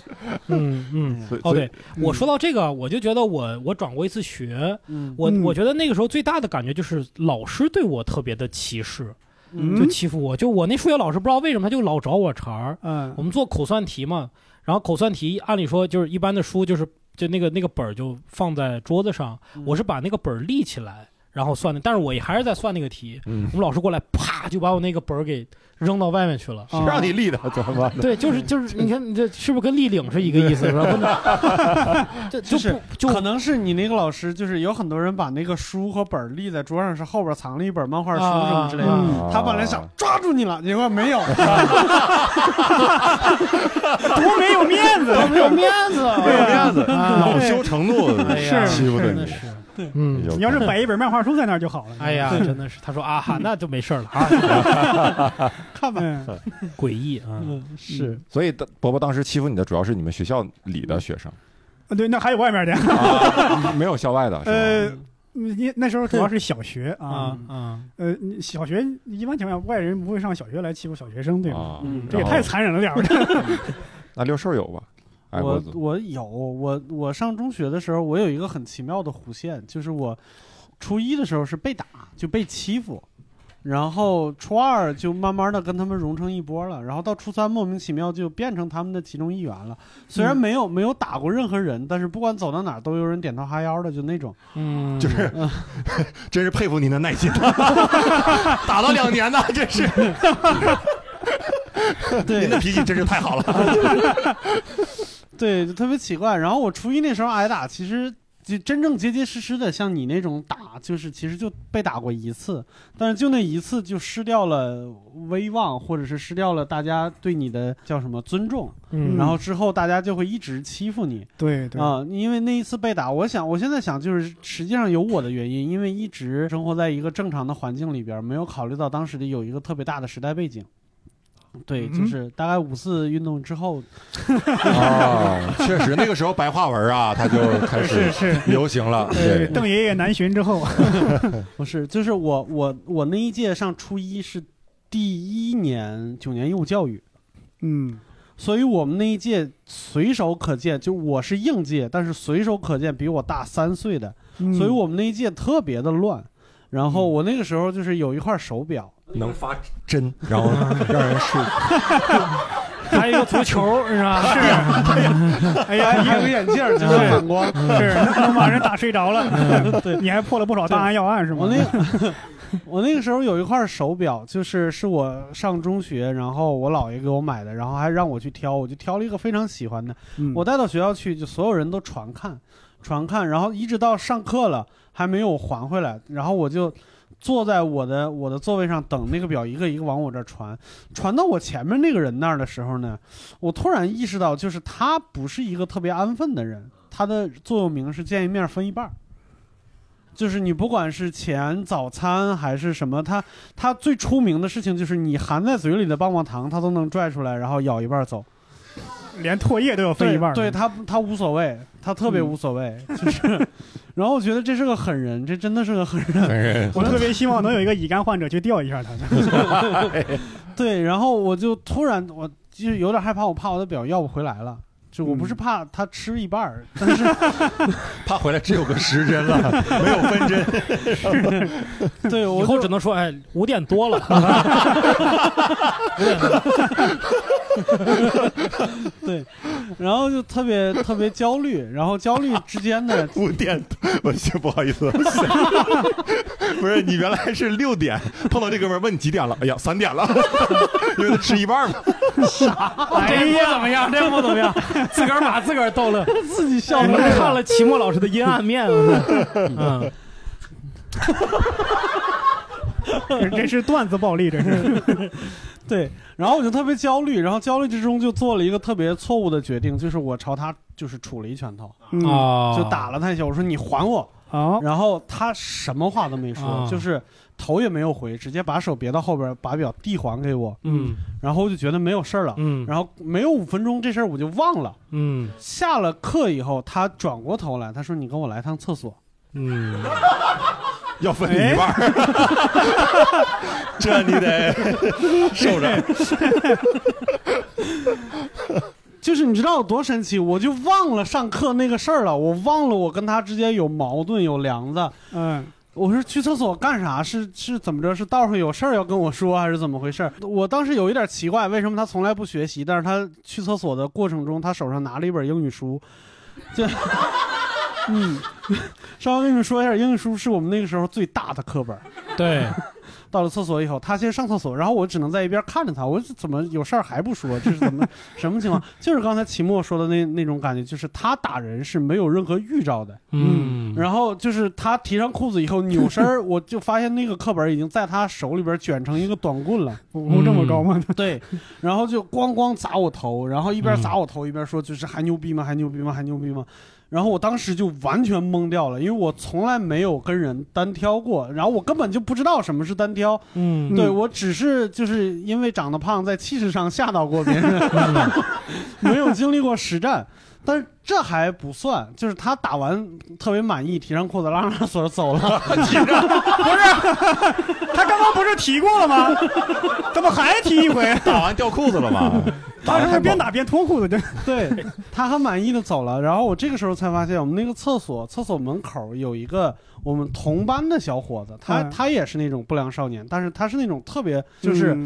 嗯嗯。哦，对，嗯我说到这个，我就觉得我我转过一次学，我我觉得那个时候最大的感觉就是老师对我特别的歧视，嗯就欺负我。就我那数学老师不知道为什么他就老找我茬儿。嗯我们做口算题嘛，然后口算题按理说就是一般的书就是就那个那个本儿就放在桌子上，嗯我是把那个本儿立起来。然后算的，但是我也还是在算那个题。嗯我，们老师过来，啪就把我那个本儿给扔到外面去了。谁让你立的？怎么办？对，就是就是，你看你这是不是跟立领是一个意思？是吧？不能，这就就是不就可能是你那个老师，就是有很多人把那个书和本儿立在桌上，是后边藏了一本漫画书什么之类的。嗯他本来想抓住你了，结果没有，多没有面子，没有面子，没有面子，啊恼羞成怒，哎呀欺负的你真的。是，嗯，有你要是摆一本漫画书在那儿就好了。哎呀，真的是，他说啊哈，那就没事儿了啊，看吧，嗯 诡异啊，是所以，伯伯当时欺负你的主要是你们学校里的学生，啊对，那还有外面的，啊 没有校外的，呃吗？，你那时候主要是小学啊啊，啊，呃，小学一般情况下外人不会上小学来欺负小学生，对吧？这也太残忍了点儿。那六兽有吧？我我有我我上中学的时候，我有一个很奇妙的弧线，就是我初一的时候是被打，就被欺负，然后初二就慢慢的跟他们融成一波了，然后到初三莫名其妙就变成他们的其中一员了。虽然嗯没有没有打过任何人，但是不管走到哪儿都有人点头哈腰的，就那种。嗯，就是，真是佩服您的耐心，打了两年呢，真是。对您的脾气真是太好了。对，就特别奇怪。然后我初一那时候挨打，其实就真正结结实实的像你那种打，就是其实就被打过一次，但是就那一次就失掉了威望，或者是失掉了大家对你的叫什么尊重，嗯然后之后大家就会一直欺负你对对啊、因为那一次被打，我想我现在想就是实际上有我的原因，因为一直生活在一个正常的环境里边，没有考虑到当时的有一个特别大的时代背景。对，嗯就是大概五四运动之后，哦，确实那个时候白话文啊，它就开始是是，流行了。对对，邓爷爷南巡之后，不是，就是我我我那一届上初一是第一年九年义务教育，嗯。所以我们那一届随手可见，就我是应届，但是随手可见比我大三岁的，嗯。所以我们那一届特别的乱。然后我那个时候就是有一块手表，能发针，然后让人睡。还有一个足球是吧？是，哎呀，还有个眼镜儿，就能反光。是能能把人打睡着了。对你还破了不少大案要案是吗？我那个我那个时候有一块手表，就是是我上中学，然后我姥爷给我买的，然后还让我去挑，我就挑了一个非常喜欢的。嗯我带到学校去，就所有人都传看，传看，然后一直到上课了还没有还回来，然后我就坐在我的我的座位上等那个表一个一个往我这传，传到我前面那个人那儿的时候呢，我突然意识到，就是他不是一个特别安分的人，他的座右铭是见一面分一半儿。就是你不管是钱、早餐还是什么，他他最出名的事情就是你含在嘴里的棒棒糖，他都能拽出来，然后咬一半走。连唾液都要分一半儿。对对他他无所谓，他特别嗯无所谓，就是，然后我觉得这是个狠人，这真的是个狠人。我特别希望能有一个乙肝患者去吊一下他。对，然后我就突然我就有点害怕，我怕我的表要不回来了。就我不是嗯。怕他吃一半儿，但是 怕回来只有个时针了，没有分针。对我以后只能说，哎，五点多了，对，然后就特别特别焦虑，然后焦虑之间呢，五点，我去，不好意思，不是你原来是六点碰到这哥们儿问你几点了？哎呀，三点了，因为他吃一半嘛。这不怎么样，这不怎么样，自个儿把自个儿逗乐。自己笑我们看了齐墨老师的阴暗面了，嗯，这是段子暴力，这是。对，然后我就特别焦虑，然后焦虑之中就做了一个特别错误的决定，就是我朝他就是杵了一拳头，嗯。啊就打了他一下，我说你还我，好，然后他什么话都没说，啊。就是头也没有回，直接把手别到后边，把表递还给我，嗯。然后我就觉得没有事儿了。嗯。然后没有五分钟，这事儿我就忘了。嗯。下了课以后，他转过头来，他说：“你跟我来趟厕所。嗯，要分你一半儿，这你得受着。”就是你知道有多神奇，我就忘了上课那个事儿了，我忘了我跟他之间有矛盾有梁子。嗯，我说去厕所干啥？是是怎么着？是道上有事儿要跟我说，还是怎么回事？我当时有一点奇怪，为什么他从来不学习？但是他去厕所的过程中，他手上拿了一本英语书，就，嗯，稍微跟你们说一下，英语书是我们那个时候最大的课本。对，到了厕所以后，他先上厕所，然后我只能在一边看着他。我说怎么有事儿还不说？这是怎么 什么情况？就是刚才齐墨说的那那种感觉，就是他打人是没有任何预兆的。嗯，然后就是他提上裤子以后扭身儿，我就发现那个课本已经在他手里边卷成一个短棍了。武这么高吗？对，然后就咣咣砸我头，然后一边砸我头一边说就是还牛逼吗？还牛逼吗？还牛逼吗？然后我当时就完全懵掉了，因为我从来没有跟人单挑过，然后我根本就不知道什么是单挑。嗯对我只是就是因为长得胖，在气势上吓到过别人，没有经历过实战。但是这还不算，就是他打完特别满意，提上裤子拉上锁走了。不是他刚刚不是提过了吗？怎么还提一回？打完掉裤子了吗？他是不是边打边脱裤子？对，对他很满意的走了。然后我这个时候才发现，我们那个厕所厕所门口有一个我们同班的小伙子，他、嗯他也是那种不良少年，但是他是那种特别就是。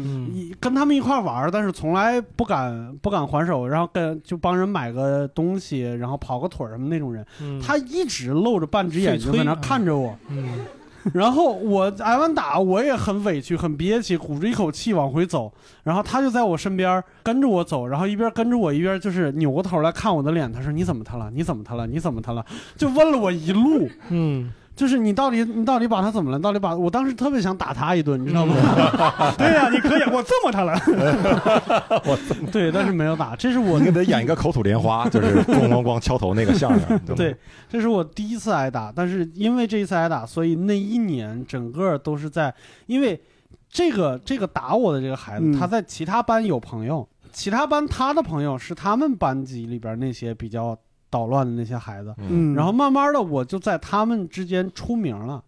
跟他们一块玩儿，但是从来不敢不敢还手，然后跟就帮人买个东西，然后跑个腿儿什么那种人，嗯他一直露着半只眼睛在那看着我，嗯 然后我挨完打，我也很委屈，很憋气，鼓着一口气往回走。然后他就在我身边跟着我走，然后一边跟着我一边就是扭过头来看我的脸。他说：“你怎么他了？你怎么他了？你怎么他了？”就问了我一路。嗯，就是你到底你到底把他怎么了？到底把我当时特别想打他一顿，你知道吗？对呀、你可以，我这么他了。我对，但是没有打。这是我你给他演一个口吐莲花，就是咣咣咣敲头那个相声。对，这是我第一次挨打，但是因为这一次挨打，所以那一年整个都是在，因为这个这个打我的这个孩子，嗯他在其他班有朋友，其他班他的朋友是他们班级里边那些比较捣乱的那些孩子，嗯，嗯，然后慢慢的我就在他们之间出名了。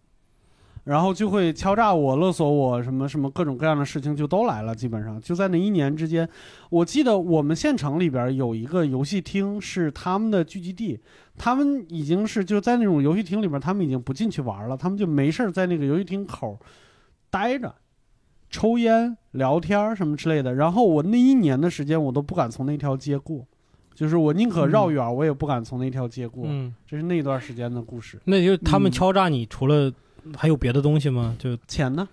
然后就会敲诈我、勒索我，什么什么各种各样的事情就都来了。基本上就在那一年之间，我记得我们县城里边有一个游戏厅是他们的聚集地，他们已经是就在那种游戏厅里边，他们已经不进去玩了，他们就没事儿在那个游戏厅口待着，抽烟、聊天儿什么之类的。然后我那一年的时间，我都不敢从那条街过，就是我宁可绕远，我也不敢从那条街过。嗯，这是那段时间的故事。那就他们嗯敲诈你，除了还有别的东西吗？就钱呢？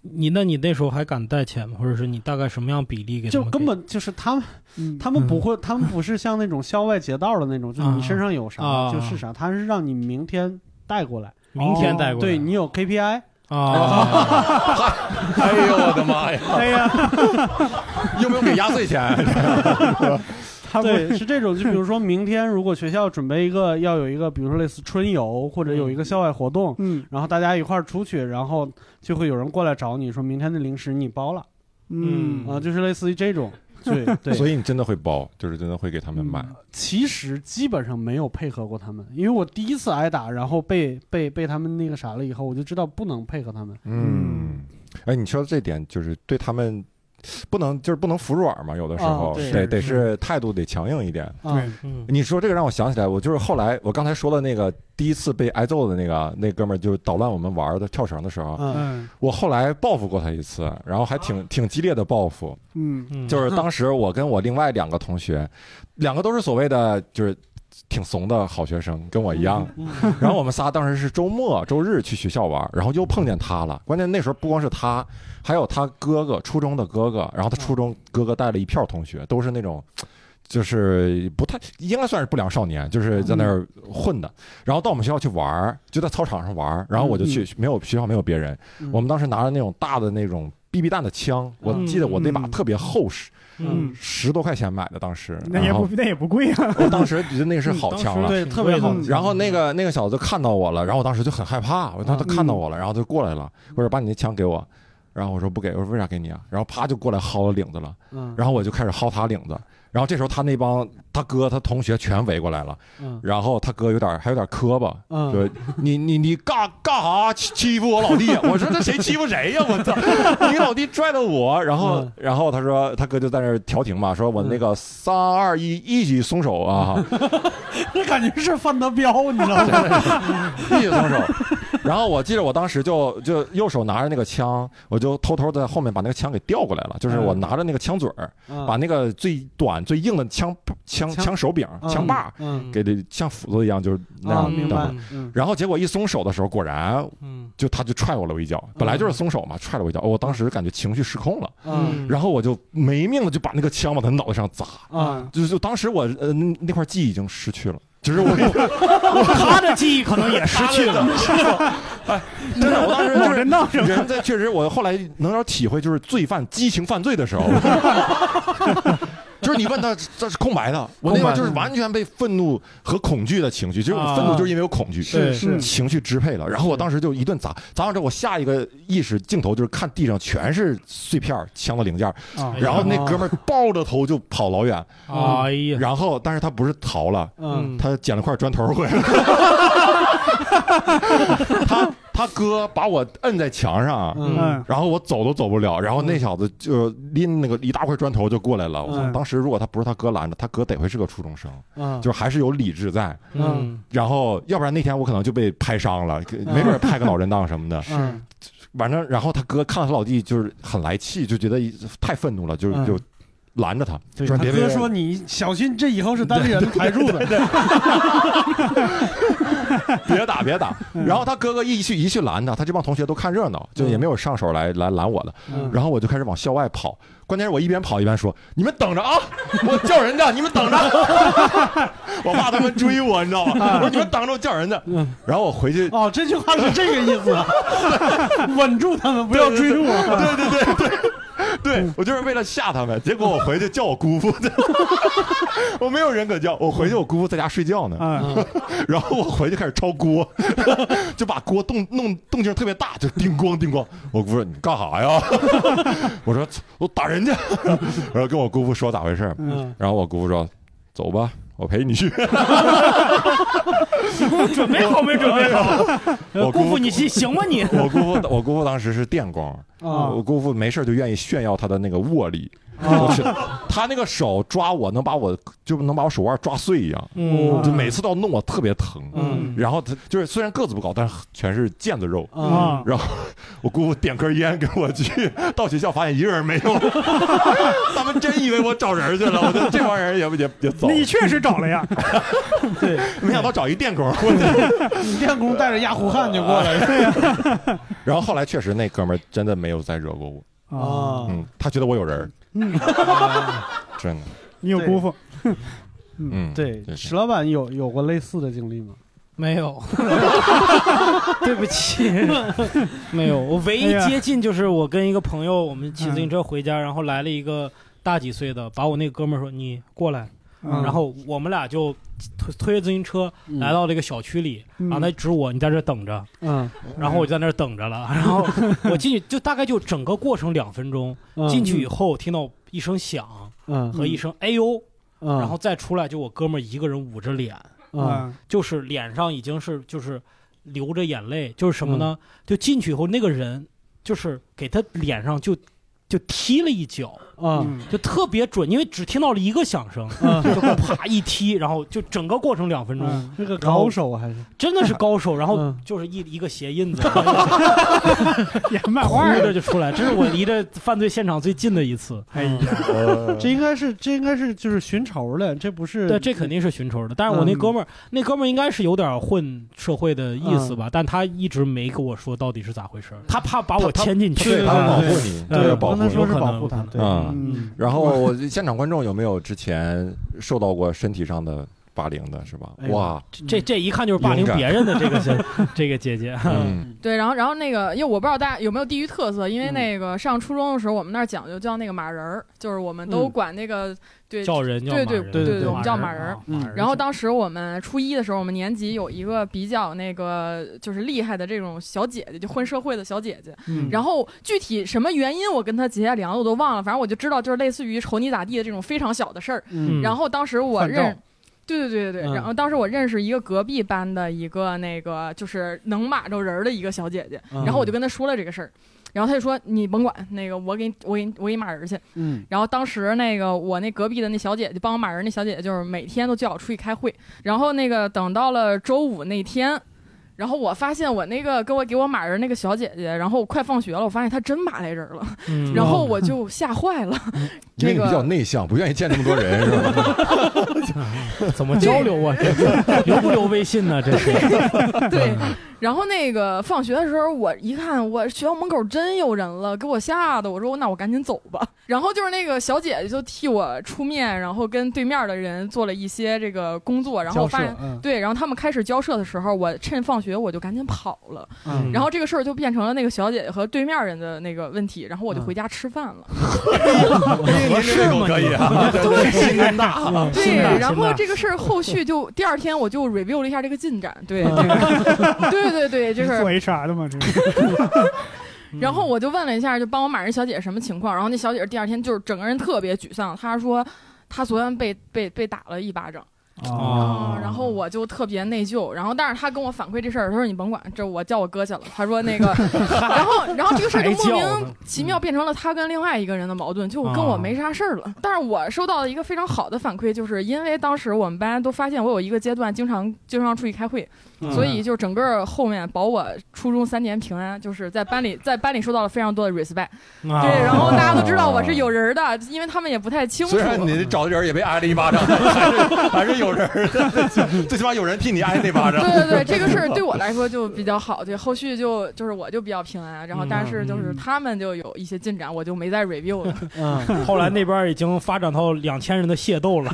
你那你那时候还敢带钱吗？或者是你大概什么样比例给他们？就根本就是他们，嗯他们不会，他们不是像那种校外劫道的那种，就是你身上有啥啊就是啥，他是让你明天带过来，明天带过来，对你有 KPI，啊，哎呦我的妈呀！哎呀，有没有给压岁钱？对，是这种。就比如说明天如果学校准备一个要有一个，比如说类似春游或者有一个校外活动，嗯然后大家一块儿出去，然后就会有人过来找你说明天的零食你包了嗯啊，就是类似于这种。对对，所以你真的会包，就是真的会给他们买。其实基本上没有配合过他们，因为我第一次挨打，然后被被被他们那个啥了以后，我就知道不能配合他们。嗯，哎，你说的这点就是对他们不能就是不能服软嘛，有的时候啊得得是。态度得强硬一点。啊。对，嗯。你说这个让我想起来，我就是后来我刚才说的那个第一次被挨揍的那个那哥们儿，就是捣乱我们玩的跳绳的时候，我后来报复过他一次，然后还挺挺激烈的报复。嗯。嗯，就是当时我跟我另外两个同学，两个都是所谓的就是挺怂的好学生，跟我一样。嗯 然后我们仨当时是周末周日去学校玩，然后又碰见他了。关键那时候不光是他，还有他哥哥，初中的哥哥。然后他初中哥哥带了一票同学，都是那种。就是不太应该算是不良少年，就是在那儿混的。然后到我们学校去玩儿，就在操场上玩儿。然后我就去，没有学校没有别人。嗯我们当时拿着那种大的那种 BB 弹的枪，我记得我那把嗯特别厚实，嗯，十多块钱买的，当时。那也不那也不贵啊。我当时觉得那个是好枪了。对特别好嗯然后那个那个小子就看到我了，然后我当时就很害怕，我他他看到我了，然后就过来了，我说把你那枪给我，然后我说不给，我说为啥给你啊？然后啪就过来薅我领子了，嗯，然后我就开始薅他领子，然后这时候他那帮他哥他同学全围过来了，嗯然后他哥有点还有点磕巴，嗯说你你你干干啥欺欺负我老弟？我说这谁欺负谁呀？我操！你老弟拽的我，然后嗯然后他说他哥就在那儿调停嘛，说我那个三二一一起松手啊，这 感觉是范德彪，你知道吗？一起松手。然后我记得我当时就就右手拿着那个枪，我就偷偷在后面把那个枪给调过来了，就是我拿着那个枪嘴把那个最短最硬的枪枪枪枪手柄、枪把嗯，给的像斧子一样，就是那啊，样明然后结果一松手的时候，果然嗯就他就踹我了我一脚，本来就是松手嘛，踹了我一脚，我当时感觉情绪失控了，嗯然后我就没命的就把那个枪往他脑袋上砸，啊，就就当时我呃那那块记忆已经失去了，就是我 他的记忆可能也失去了。哎真的我当时往就是这闹是吧？人在确实我后来能有点体会，就是罪犯激情犯罪的时候。就是你问他，这是空白的。我那边就是完全被愤怒和恐惧的情绪，就是我愤怒就是因为有恐惧，是是情绪支配了。然后我当时就一顿砸，砸完之后，我下一个意识镜头就是看地上全是碎片枪的零件然后那哥们抱着头就跑老远，哎呀，然后但是他不是逃了，嗯他捡了块砖头回来。他他哥把我摁在墙上，嗯嗯然后我走都走不了，然后那小子就拎那个一大块砖头就过来了。我操！嗯当时如果他不是他哥拦着，他哥得会是个初中生，嗯，就是还是有理智在。嗯然后要不然那天我可能就被拍伤了，没准拍个脑震荡什么的。是反正然后他哥看到他老弟就是很来气，就觉得太愤怒了，就嗯就拦着他，对他说别别别哥说你小心，这以后是单立人的台柱子。别打别打。然后他哥哥一去一去拦他，他这帮同学都看热闹，就也没有上手来来拦我的。嗯然后我就开始往校外跑，关键是我一边跑一边说：“你们等着啊，我叫人家，你们等着。”我怕他们追我，你知道吗？我说你们等着，我叫人家。嗯然后我回去，哦，这句话是这个意思，稳住他们，不要追我。对对对对。对，我就是为了吓他们，结果我回去叫我姑父，我没有人可叫，我回去我姑父在家睡觉呢，啊，然后我回去开始抄锅，就把锅动弄动静特别大，就叮咣叮咣。我姑父说你干啥呀？我说我打人家，然后跟我姑父说咋回事，嗯，然后我姑父说走吧，我陪你去。准备好没准备好？我姑姑父，你行行吗你？我姑父我姑父当时是电工，啊我姑父没事就愿意炫耀他的那个握力。啊我去，他那个手抓我能把我就能把我手腕抓碎一样，嗯就每次都要弄我特别疼。嗯然后他就是虽然个子不高，但是全是腱子肉。嗯，然后我姑父点根烟跟我去，到学校发现一个人没有，他们真以为我找人去了。我说这帮人也不也也走，你确实找了呀？对，没想到找一电工。我你电工带着压胡汉就过来了。然后后来确实那哥们真的没有再惹过我，啊，嗯，他觉得我有人儿，嗯，真的，你有姑父，嗯，对，是石老板有有过类似的经历吗？没有，对不起，没有。我唯一接近就是我跟一个朋友，我们骑自行车回家，然后来了一个大几岁的，把我那个哥们儿说你过来，嗯然后我们俩就推推着自行车嗯来到这个小区里，嗯然后他指我你在这等着，嗯，然后我就在那儿等着了，然后我进去就大概就整个过程两分钟，嗯进去以后听到一声响嗯和一声哎呦，嗯，然后再出来就我哥们儿一个人捂着脸。就是脸上已经是就是流着眼泪，就是什么呢？就进去以后，那个人就是给他脸上就就踢了一脚，啊。嗯就特别准，因为只听到了一个响声，嗯。就啪一踢，然后就整个过程两分钟，嗯。这个高手还是？真的是高手。然后嗯。就是一一个鞋印子，演漫呼画儿着就出来，这是我离着犯罪现场最近的一次。哎呀，这应该是这应该是就是寻仇的，这不是对，这肯定是寻仇的。但是我那嗯哥们儿，那哥们儿应该是有点混社会的意思吧，但他一直没跟我说到底是咋回事儿，他怕把我牵进去。对，他保护对你，对对，保护你。不能说是有可能。保护他，对，嗯。嗯，然后现场观众有没有之前受到过身体上的霸凌的，是吧哎？哇，这这一看就是霸凌别人的这个姐 这个姐姐。嗯对，然后然后那个，因为我不知道大家有没有地域特色，因为嗯那个上初中的时候，我们那儿讲究叫那个马人儿，就是我们都嗯管那个对叫人叫对对对对对我们叫马人啊嗯马人然后当时我们初一的时候，我们年级有一个比较那个就是厉害的这种小姐姐，就混社会的小姐姐。嗯然后具体什么原因，我跟她结下梁子我都忘了，反正我就知道就是类似于瞅你咋地的这种非常小的事儿。嗯然后当时我认照。对对对对对，嗯。然后当时我认识一个隔壁班的一个那个就是能码着人儿的一个小姐姐，嗯。然后我就跟她说了这个事儿，然后她就说你甭管那个我给你我给你我给你码人儿去，嗯。然后当时那个我那隔壁的那小姐姐帮我码人，那小姐姐就是每天都叫我出去开会。然后那个等到了周五那天，然后我发现我那个给我给我码人那个小姐姐，然后快放学了，我发现她真码来人了，嗯然后我就吓坏了。这因为你比较内向，不愿意见那么多人，是吧？怎么交流啊？这个留不留微信呢？这是对，然后那个放学的时候，我一看我学校门口真有人了，给我吓得，我说那我赶紧走吧。然后就是那个小姐姐就替我出面，然后跟对面的人做了一些这个工作，然后发现。嗯对，然后他们开始交涉的时候，我趁放学我就赶紧跑了，嗯然后这个事儿就变成了那个小姐姐和对面人的那个问题，然后我就回家吃饭了。合适吗？可以啊，对，心大。嗯对，然后这个事儿后续就第二天我就 review 了一下这个进展，对，这个，对对对，这做是，HR 的嘛，这个然后我就问了一下，就帮我买人小姐姐什么情况，然后那小姐第二天就是整个人特别沮丧，她说她昨天被被被打了一巴掌。啊然后我就特别内疚，然后但是他跟我反馈这事儿，他说你甭管，这我叫我哥去了。他说那个，然后然后这个事儿就莫名其妙变成了他跟另外一个人的矛盾，就跟我没啥事儿了。但是我收到了一个非常好的反馈，就是因为当时我们班都发现我有一个阶段经常经常出去开会，嗯所以就整个后面保我初中三年平安，就是在班里 在班里受到了非常多的 respect。啊对，然后大家都知道我是有人的，因为他们也不太清楚虽。然你找的人也被挨了一巴掌，还是还是有人的，最起码有人替你挨那巴掌。对对对，这个事儿对我来说就比较好，对，后续就就是我就比较平安，然后但是就是他们就有一些进展，我就没再 review 了。嗯，后来那边已经发展到两千人的械斗了，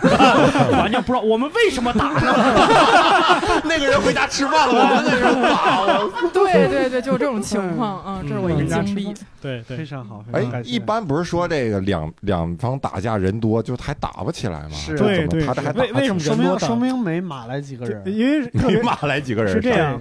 完全不知道我们为什么打呢？那个人回家吃饭了，我们那人打我。对对对，就这种情况，啊，这是我一个经历。对对，非常好，非常好哎，一般不是说这个两两方打架人多就还打不起来吗？对对他这还为为什么说人多打明说明没马来几个人，因为 没马来几个人？是这样，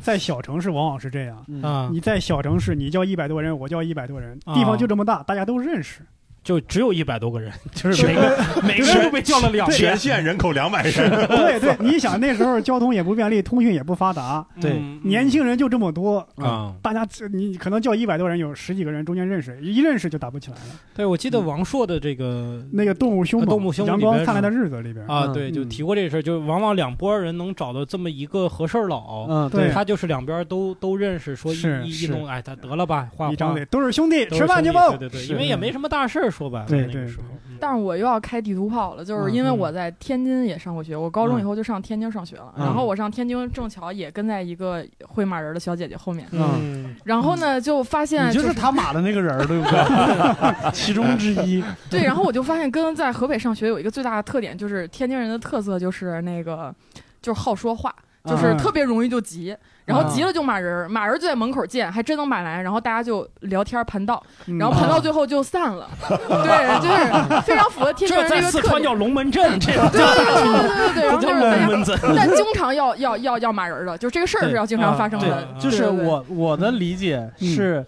在小城市往往是这样。嗯啊，你在小城市，你叫一百多人，我叫一百多人，啊地方就这么大，大家都认识。就只有一百多个人，就是每个每个人都被叫了两遍。全。县人口两百人，对对，你想那时候交通也不便利，通讯也不发达，对。嗯。年轻人就这么多，啊，大家这你可能叫一百多人，有十几个人中间认识，一认识就打不起来了。对，我记得王朔的这个那个动物凶猛，动物凶猛阳光灿烂的日子里边，啊，嗯。对，就嗯。提过这事儿，就往往两拨人能找到这么一个和事儿佬，嗯，对。他就是两边都都认识，说一一一弄，哎，他得了吧，一张嘴都是兄弟，都是兄弟吃饭去吧。对对对，因为也没什么大事儿，说白了，对对那个时候，嗯。但是我又要开地图炮了，就是因为嗯。我在天津也上过学，我高中以后就上天津上学了，嗯。然后我上天津正巧也跟在一个会骂人的小姐姐后面，嗯，然后呢就发现你就是他马的那个人儿，对不对？其中之一。对，然后我就发现跟在河北上学有一个最大的特点，就是天津人的特色就是那个就是好说话，就是嗯特别容易就急。然后啊急了就骂人儿，骂人儿就在门口见，还真能骂来，然后大家就聊天盘道，嗯然后盘到最后就散了。对，就是非常符合天津这人这在个特点四川叫。龙门阵，这对对对对对，就是大家龙门阵。但经常要要要要骂人的，就这个事儿是要经常发生的啊。就是我我的理解是，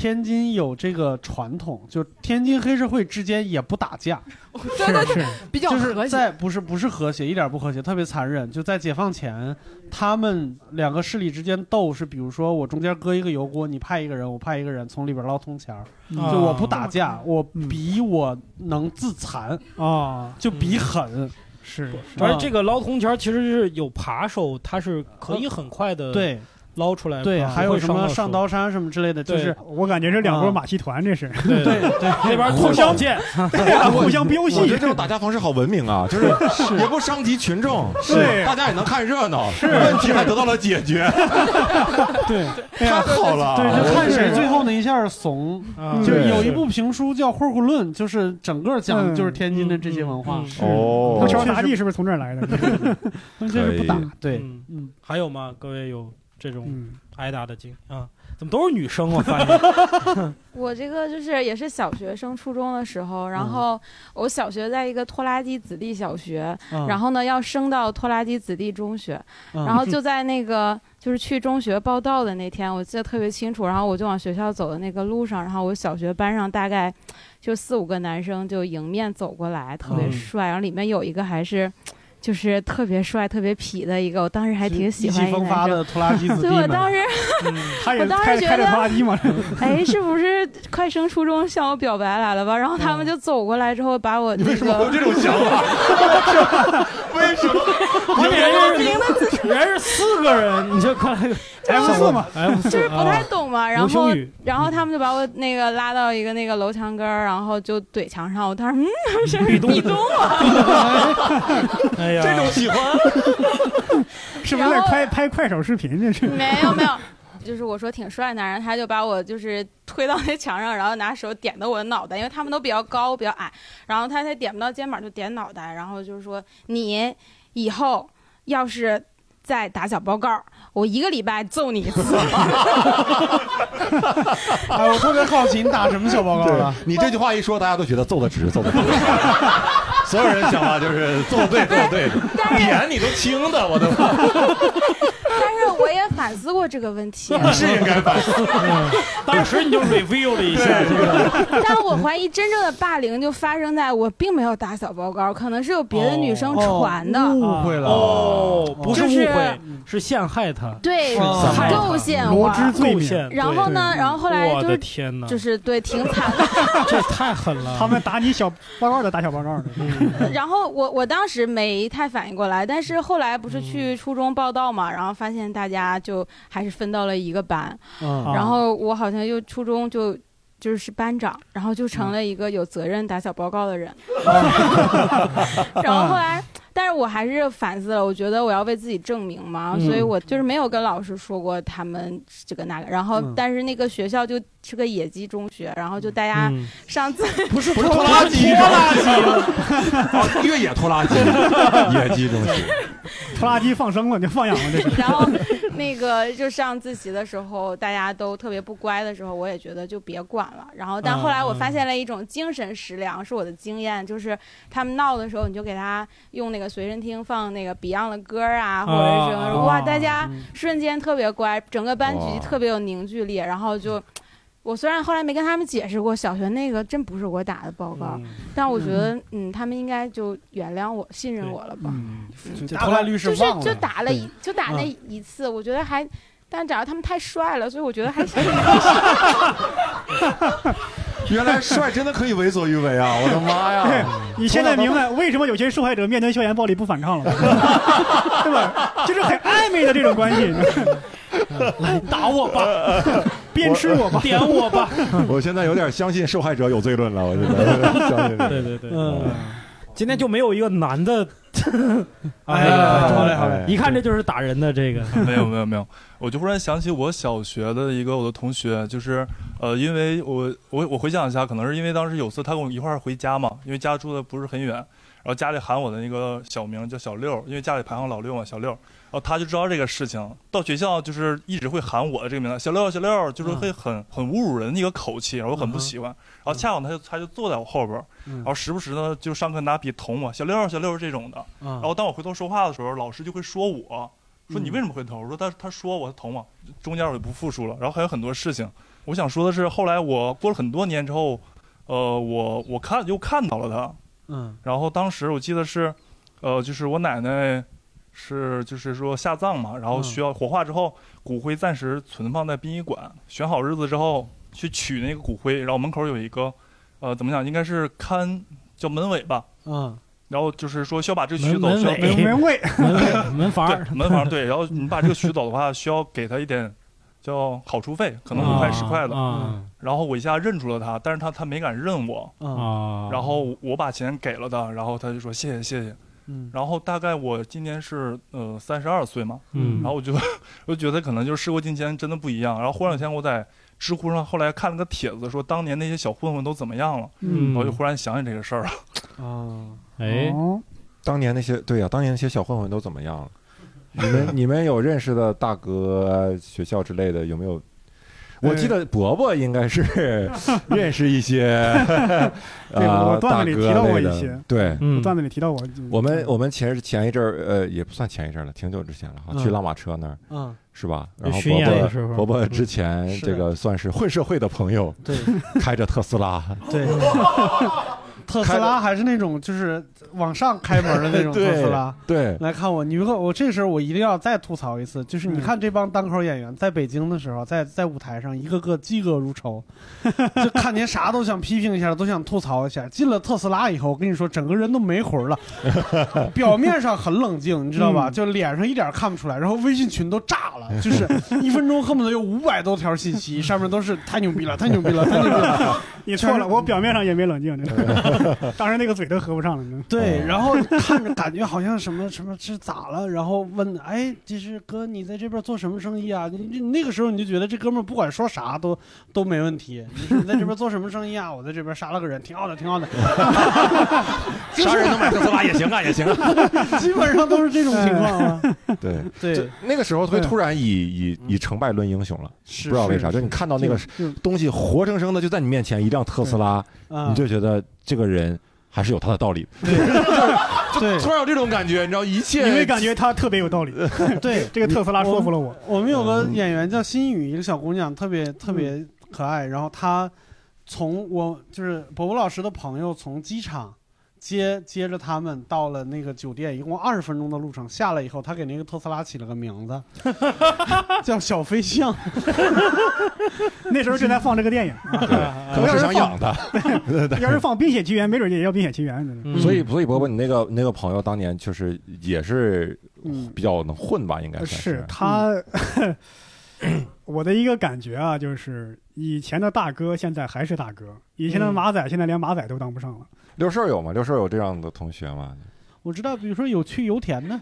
天津有这个传统，就天津黑社会之间也不打架，对对对，是。比较就是和谐。在不是不是和谐，一点不和谐，特别残忍。就在解放前，他们两个势力之间斗是，比如说我中间搁一个油锅，你派一个人，我派一个人从里边捞铜钱就我不打架，我嗯比我能自残，啊，就比狠。是而且这个捞铜钱儿其实是有扒手，他是可以很快的对捞出来，对，啊还有什么上刀山什么之类的，就是我感觉这两波马戏团，这是对对对 那边 互相剑，互相飙戏我觉得。这种打架方式好文明啊，就是也不伤及群众，是大家也能看热闹，是问题还得到了解决，对，太好了。对，就看谁是最后那一下怂。就有一部评书叫《混混论》，就是整个讲的嗯就是天津的这些文化哦他敲大地是不是从这儿来的？他们就是不打。对，嗯嗯，还有吗？各位有这种嗯，挨打的经啊？怎么都是女生？我发现我这个就是也是小学升初中的时候，然后我小学在一个拖拉机子弟小学，嗯然后呢要升到拖拉机子弟中学，嗯然后就在那个就是去中学报到的那天，我记得特别清楚。然后我就往学校走的那个路上，然后我小学班上大概就四五个男生就迎面走过来，特别嗯帅，然后里面有一个还是。就是特别帅、特别痞的一个，我当时还挺喜欢意气风。发的拖拉机 我当们。时，他也我当时觉开开着得拖拉机嘛，哎，是不是快升初中向我表白来了吧？然后他们就走过来之后，把我那为什么有个这种想法？为什么？人是人是四个人，你就看那个 F 四嘛，F 四就是不太懂嘛，然后然后他们就把我那个拉到一个那个楼墙根儿，然后就怼墙上。我当时嗯，是壁咚壁咚啊，哎呀，这种喜欢，是不是在拍拍快手视频？这是没有没有。就是我说挺帅的然后，他就把我就是推到那墙上，然后拿手点到我的脑袋，因为他们都比较高，比较矮，然后他才点不到肩膀就点脑袋，然后就是说你以后要是再打小报告，我一个礼拜揍你一次。哎，我特别好奇，你打什么小报告对了？你这句话一说，大家都觉得揍的值，揍的值。所有人想法就是做对，做对，点你都轻的，我的妈！但是我也反思过这个问题，是应该反思。当时你就 review 了一下这个，但我怀疑真正的霸凌就发生在我并没有打小报告，可能是有别的女生传的。误会了哦，不是就是误会，是陷害他，对，构陷我。罗织罪名。构陷。然后呢，然后后来我的就是天哪，就是对挺惨的。这太狠了。他们打你小报告的打小报告的，然后我我当时没太反应过来，但是后来不是去初中报道嘛，然后发现大家就还是分到了一个班，嗯啊然后我好像又初中就。就是班长，然后就成了一个有责任打小报告的人。然后后来，但是我还是反思了，我觉得我要为自己证明嘛，嗯所以我就是没有跟老师说过他们这个那个。然后嗯，但是那个学校就是个野鸡中学，然后就大家嗯上自不是不是 拖拉机，拖拉机，哦，越野拖拉机，野鸡中学。拖拉机放生了，你放养了，这是。然后那个就上自习的时候，大家都特别不乖的时候，我也觉得就别管了。然后，但后来我发现了一种精神食粮，是我的经验，就是他们闹的时候，你就给他用那个随身听放那个 Beyond 的歌啊，或者是什么，啊哇，大家瞬间特别乖，整个班级哇特别有凝聚力，然后就。我虽然后来没跟他们解释过，小学那个真不是我打的报告，但我觉得，嗯，他们应该就原谅我、信任我了吧。嗯，这大概率就是忘了，就打了一就打那嗯一次，我觉得还，但长得他们太帅了，所以我觉得还行。原来帅真的可以为所欲为啊！我的妈呀！你现在明白为什么有些受害者面对校园暴力不反抗了，对吧？就是很暧昧的这种关系，来打我吧，鞭笞我吧。点我吧。我现在有点相信受害者有罪论了，我觉得 相信。对对对，嗯，今天就没有一个男的，哎呀，好嘞好嘞，一看这就是打人的这个。没有没有没有，我就忽然想起我小学的一个我的同学，就是呃，因为我我我回想一下，可能是因为当时有次他跟我一块儿回家嘛，因为家住的不是很远，然后家里喊我的那个小名叫小六，因为家里排行老六嘛，小六，然后他就知道这个事情，到学校就是一直会喊我的这个名字，小六小六，就是会很很侮辱人的一个口气，然后我很不喜欢，然后恰好他就他就坐在我后边儿，然后时不时的就上课拿笔捅我，小六小六这种的，然然后当我回头说话的时候，老师就会说我。说你为什么回头？我说他他说我他捅我，中间我就不复述了。然后还有很多事情，我想说的是，后来我过了很多年之后，呃，我我看又看到了他，嗯。然后当时我记得是，呃，就是我奶奶是就是说下葬嘛，然后需要火化之后，骨灰暂时存放在殡仪馆，选好日子之后去取那个骨灰，然后门口有一个，呃，怎么讲，应该是看叫门卫吧，嗯。然后就是说需要把这个取走，门需要卫 门卫，门门房门房对，然后你把这个取走的话，需要给他一点叫好处费，可能五块十块的。啊然后我一下认出了他，但是他他没敢认我，然后我把钱给了他，然后他就说谢谢谢谢。嗯然后大概我今年是呃三十二岁嘛，嗯然后我就 我就觉得可能就是事过境迁，真的不一样。然后忽然有一天我在知乎上后来看了个帖子，说当年那些小混混都怎么样了，嗯，我就忽然想起这个事儿了。啊，哎，哦当年那些对呀、当年那些小混混都怎么样了？你们 你们有认识的大哥、学校之类的有没有？我记得伯伯应该是 认识一些 对啊我段子里大哥提到过一些对，嗯，段子里提到过，我们我们前前一阵儿呃也不算前一阵儿了，挺久之前了哈，嗯。去拉马车那儿嗯，是吧？然后伯伯伯伯之前这个算是混社会的朋友，对。开着特斯拉，对，特斯拉还是那种就是往上开门的那种 特斯拉。对，来看我，你们看我这时候我一定要再吐槽一次，就是你看这帮单口演员在北京的时候，在在舞台上一个个嫉恶如仇，就看您啥都想批评一下，都想吐槽一下。进了特斯拉以后，我跟你说，整个人都没魂了，表面上很冷静，你知道吧？嗯就脸上一点看不出来，然后微信群都炸了，就是一分钟恨不得有五百多条信息，上面都是太牛逼了，太牛逼了，太牛逼了。你错了，我表面上也没冷静，当时那个嘴都合不上了。对，然后看着感觉好像什么什么是咋了，然后问，哎，就是哥，你在这边做什么生意啊？你你那个时候你就觉得这哥们儿不管说啥都 都没问题。你说你在这边做什么生意啊？我在这边杀了个人，挺好的，挺好的。杀人能买特斯拉也行啊，也行啊。基本上都是这种情况啊。对，对，那个时候会突然以以以成败论英雄了，是不知道为啥，是就你看到那个东西活生生的就在你面前，一辆特斯拉，啊你就觉得这个人还是有他的道理。对，突然有这种感觉，你知道，一切因为感觉他特别有道理。对，这个特斯拉说服了我。我们有个演员叫心雨，一个小姑娘，特别特别可爱。然后她从我就是伯伯老师的朋友从机场接接着他们到了那个酒店，一共二十分钟的路程。下来以后，他给那个特斯拉起了个名字，叫小飞象。那时候正在放这个电影，可能是想养它。要是放《冰雪奇缘》，没准也要《冰雪奇缘》所以，所以伯伯，你那个那个朋友当年就是也是比较能混吧？应该是他。我的一个感觉啊，就是以前的大哥现在还是大哥，以前的马仔现在连马仔都当不上了。六兽有吗？六兽有这样的同学吗？我知道，比如说有去油田的，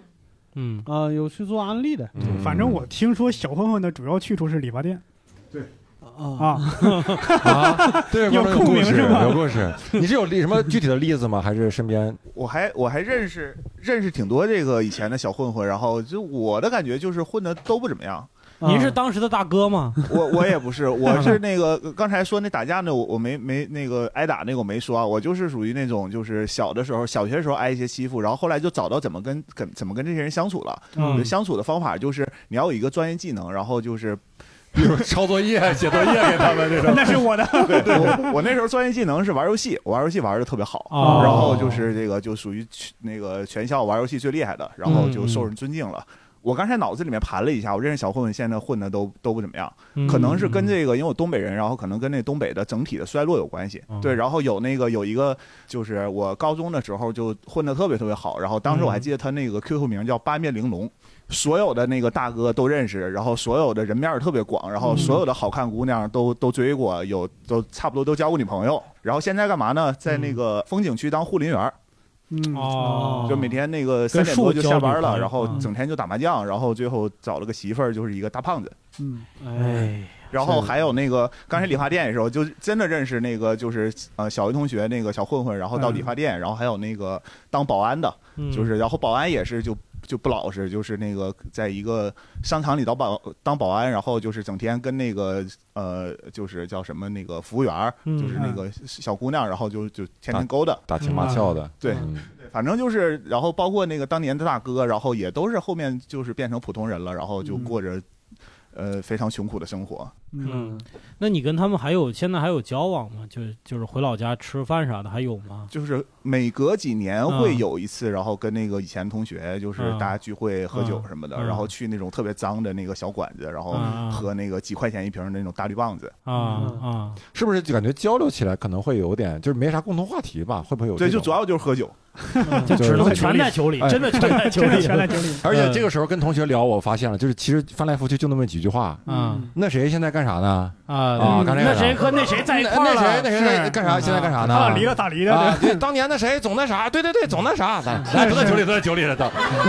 嗯啊，有去做安利的。反正我听说小混混的主要去处是理发店。对。啊 啊！对，有共鸣是吧？有故事。你是有例什么具体的例子吗？还是身边？我还我还认识认识挺多这个以前的小混混，然后就我的感觉就是混的都不怎么样。您是当时的大哥吗？我我也不是，我是那个刚才说那打架那，我我没没那个挨打那个我没说啊，我就是属于那种就是小的时候小学时候挨一些欺负，然后后来就找到怎么跟跟怎么跟这些人相处了。嗯，相处的方法就是你要有一个专业技能，然后就是 比如抄作业、写作业给他们这种。那是我的。对对，我我那时候专业技能是玩游戏，我玩游戏玩的特别好，哦、然后就是这个就属于那个全校玩游戏最厉害的，然后就受人尊敬了。嗯我刚才脑子里面盘了一下，我认识小混混现在混的都都不怎么样，可能是跟这个，因为我东北人，然后可能跟那东北的整体的衰落有关系。对，然后有那个有一个，就是我高中的时候就混的特别特别好，然后当时我还记得他那个 QQ 名叫八面玲珑，所有的那个大哥都认识，然后所有的人面特别广，然后所有的好看姑娘都都追过，有都差不多都交过女朋友。然后现在干嘛呢？在那个风景区当护林员。嗯哦，就每天那个三点多就下班了，然后嗯整天就打麻将，然后最后找了个媳妇儿，就是一个大胖子。嗯，哎，然后还有那个刚才理发店的时候，就真的认识那个就是呃小学同学那个小混混，然后到理发店，然后还有那个当保安的，就是然后保安也是就。就不老实，就是那个在一个商场里当保当保安，然后就是整天跟那个呃，就是叫什么那个服务员，就是那个小姑娘，然后就就天天勾搭，打情骂俏的，对，反正就是，然后包括那个当年的大哥，然后也都是后面就是变成普通人了，然后就过着呃非常穷苦的生活。嗯，那你跟他们还有现在还有交往吗？就就是回老家吃饭啥的还有吗？就是每隔几年会有一次，然后跟那个以前同学就是大家聚会喝酒什么的，然后去那种特别脏的那个小馆子，然后喝那个几块钱一瓶的那种大绿棒子。啊啊，是不是就感觉交流起来可能会有点就是没啥共同话题吧？会不会有？对，就主要就是喝酒，就只能全在酒里，真的全在酒里，全在酒里。而且这个时候跟同学聊，我发现了，就是其实翻来覆去就那么几句话。嗯，那谁现在干啥呢？啊啊，刚才那谁和那谁在一块那谁那谁干啥？现在干啥呢？咋离了咋离的？啊，对，当年那谁总那啥？对对对，总那啥。咱都在酒里，都在酒里了，都。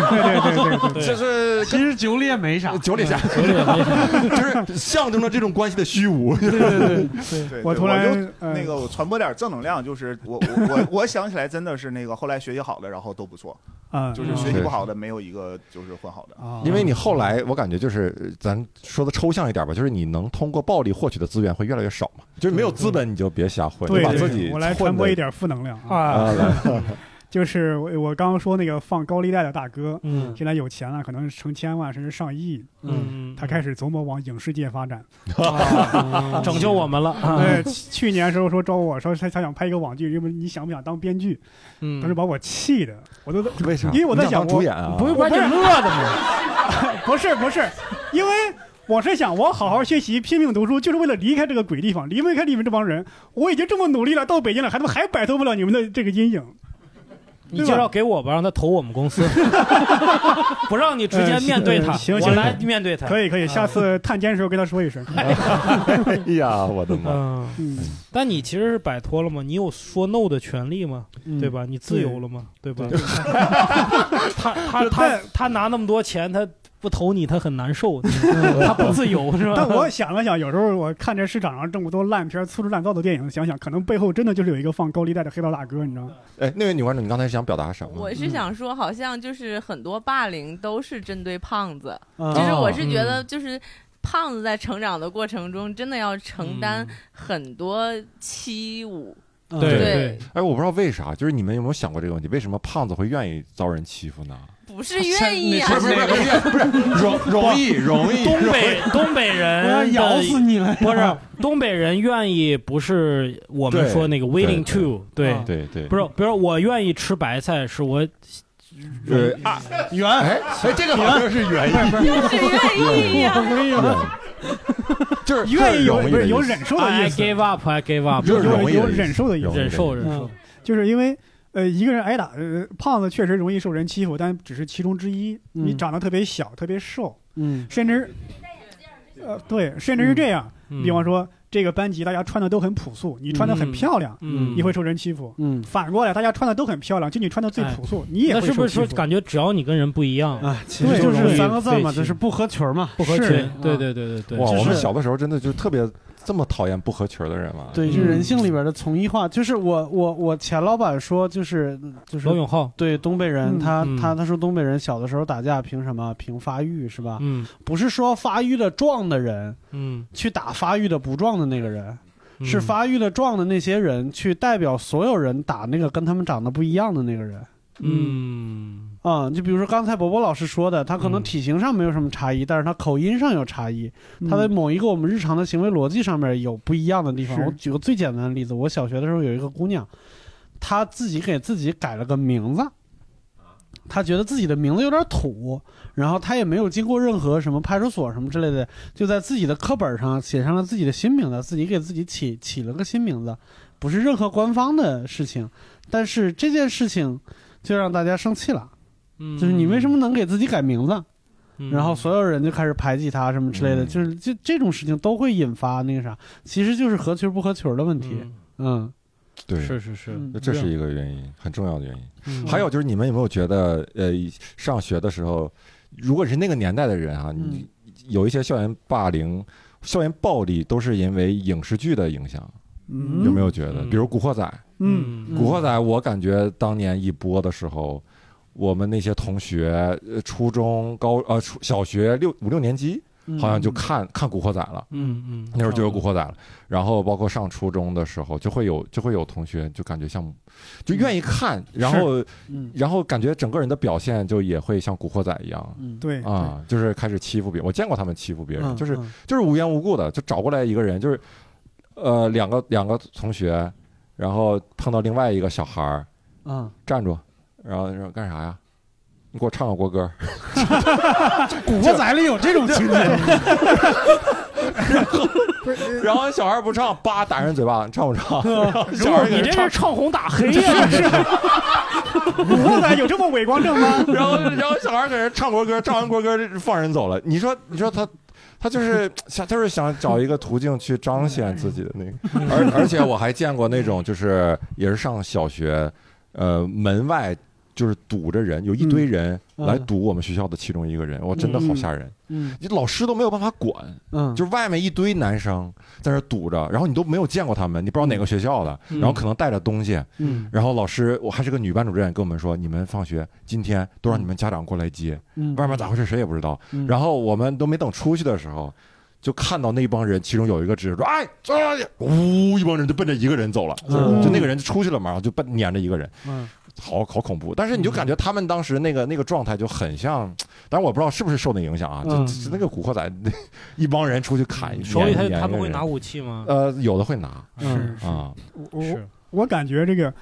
对对对对对，就是其实酒里也没啥，酒里啥，酒里也没啥，就是象征着这种关系的虚无。对对对对，我突然那个我传播点正能量，就是我我我我想起来真的是那个后来学习好的，然后都不错。啊，就是学习不好的没有一个就是混好的。啊，因为你后来我感觉就是咱说的抽象一点吧，就是你能通过暴力获取的资源会越来越少嘛，就是没有资本你就别瞎混，对把自己我来传播一点负能量啊，就是我我刚刚说那个放高利贷的大哥，嗯，现在有钱了，可能成千万甚至上亿，嗯，他开始琢磨往影视界发展，拯救我们了。对，去年时候说找我说他他想拍一个网剧，因为你想不想当编剧？嗯，当时把我气的，我都为啥？因为我在想主演啊，不是把你乐的吗？不是不是，因为我是想我好好学习，拼命读书，就是为了离开这个鬼地方，离不开你们这帮人。我已经这么努力了，到北京了，还他妈还摆脱不了你们的这个阴影。你介绍给我吧，让他投我们公司，不让你直接面对他，行我来面对他。可以可以，下次探监的时候跟他说一声。哎呀，我的妈！嗯，但你其实是摆脱了吗？你有说 no 的权利吗？嗯对吧？你自由了吗？对吧？他他他他拿那么多钱，他不投你，他很难受，他不自由是吧？但我想了想，有时候我看这市场上这么多烂片、粗制滥造的电影，想想可能背后真的就是有一个放高利贷的黑道大哥，你知道吗？哎，那位女观众，你刚才想表达什么？我是想说，好像就是很多霸凌都是针对胖子，嗯就是我是觉哦得就是。胖子在成长的过程中，真的要承担很多欺侮，嗯对对，哎，我不知道为啥，就是你们有没有想过这个问题？为什么胖子会愿意遭人欺负呢？不是愿意啊，不是不是不是不是容容易容易东北东北人我要咬死你了！不是东北人愿意，不是我们说那个 willing to，对啊，对对，不是，比如我愿意吃白菜，是我呃啊圆，哎哎，这个好像是原因，是愿意呀。就是愿意有不是有容易的意思忍受的 I 意思，give up，I give up，就是有有容易的意思忍受的意思，忍受忍嗯受，就是因为呃一个人挨打，呃胖子确实容易受人欺负，但只是其中之一。嗯你长得特别小，特别瘦，嗯甚至呃对，甚至是这样，嗯比方说这个班级大家穿的都很朴素，你穿的很漂亮，嗯，你会受人欺负。嗯反过来，大家穿的都很漂亮，就你穿的最朴素，你也会受欺负那是不是。说感觉只要你跟人不一样，啊，其实就对是三个字嘛，就是不合群嘛。不合群？对对对对对，哇，我们小的时候真的就特别这么讨厌不合群的人吗。对，嗯是人性里边的从一化。就是我我我前老板说，就是就是罗永浩，对东北人，嗯他嗯他他说东北人小的时候打架凭什么？凭发育是吧？嗯不是说发育的壮的人嗯，去打发育的不壮的那个人，嗯是发育的壮的那些人去代表所有人打那个跟他们长得不一样的那个人。嗯啊、就比如说刚才伯伯老师说的，他可能嗯体型上没有什么差异，但是他口音上有差异，嗯他在某一个我们日常的行为逻辑上面有不一样的地方。是我举个最简单的例子，我小学的时候有一个姑娘，她自己给自己改了个名字，她觉得自己的名字有点土，然后她也没有经过任何什么派出所什么之类的，就在自己的课本上写上了自己的新名字，自己给自己起起了个新名字，不是任何官方的事情，但是这件事情就让大家生气了。嗯，就是你为什么能给自己改名字？嗯？然后所有人就开始排挤他什么之类的，嗯就是就这种事情都会引发那个啥，其实就是合群不合群的问题。嗯，对，是是是，嗯这是一个原因，很重要的原因。嗯还有就是，你们有没有觉得，呃，上学的时候，如果是那个年代的人啊，你有一些校园霸凌、校园暴力，都是因为影视剧的影响，嗯有没有觉得？嗯比如《古惑仔》，嗯《古惑仔》，我感觉当年一播的时候，我们那些同学，呃，初中、高呃初小学六五六年级，嗯。好像就看看《古惑仔》了。嗯嗯，那时候就有《古惑仔》了，然后包括上初中的时候，就会有就会有同学就感觉像，就愿意看，然后嗯。然后感觉整个人的表现就也会像《古惑仔》一样。嗯，对啊，就是开始欺负别人。我见过他们欺负别人，嗯就是嗯。就是无缘无故的就找过来一个人，就是呃两个两个同学，然后碰到另外一个小孩儿嗯，站住，然后说干啥呀？你给我唱个国歌。古惑仔里有这种情节，然后 然后小孩不唱，叭打人嘴巴，你唱不唱？小孩你这是唱红打黑呀！是古惑仔有这么伪光正吗？然后然后小孩给人唱国歌，唱完国歌放人走了。你说你说他他就是想就是想找一个途径去彰显自己的那个，而而且我还见过那种就是也是上小学，呃门外就是堵着人，有一堆人嗯。来堵我们学校的其中一个人，哇，真的好吓人。嗯。你老师都没有办法管，嗯，就是外面一堆男生在那堵着，然后你都没有见过他们，你不知道哪个学校的，嗯然后可能带着东西，嗯。然后老师我还是个女班主任跟我们说，你们放学今天都让你们家长过来接，嗯，外面咋回事谁也不知道。嗯。然后我们都没等出去的时候，就看到那帮人，其中有一个指着说：“哎，走上去！”呜，一帮人就奔着一个人走了，就嗯。就那个人就出去了嘛，然后就奔撵着一个人，嗯好好恐怖。但是你就感觉他们当时那个那个状态就很像，但是我不知道是不是受那影响啊，就那个古惑仔那一帮人出去砍，所以他他们会拿武器吗？呃，有的会拿是啊，我是，我感觉这个《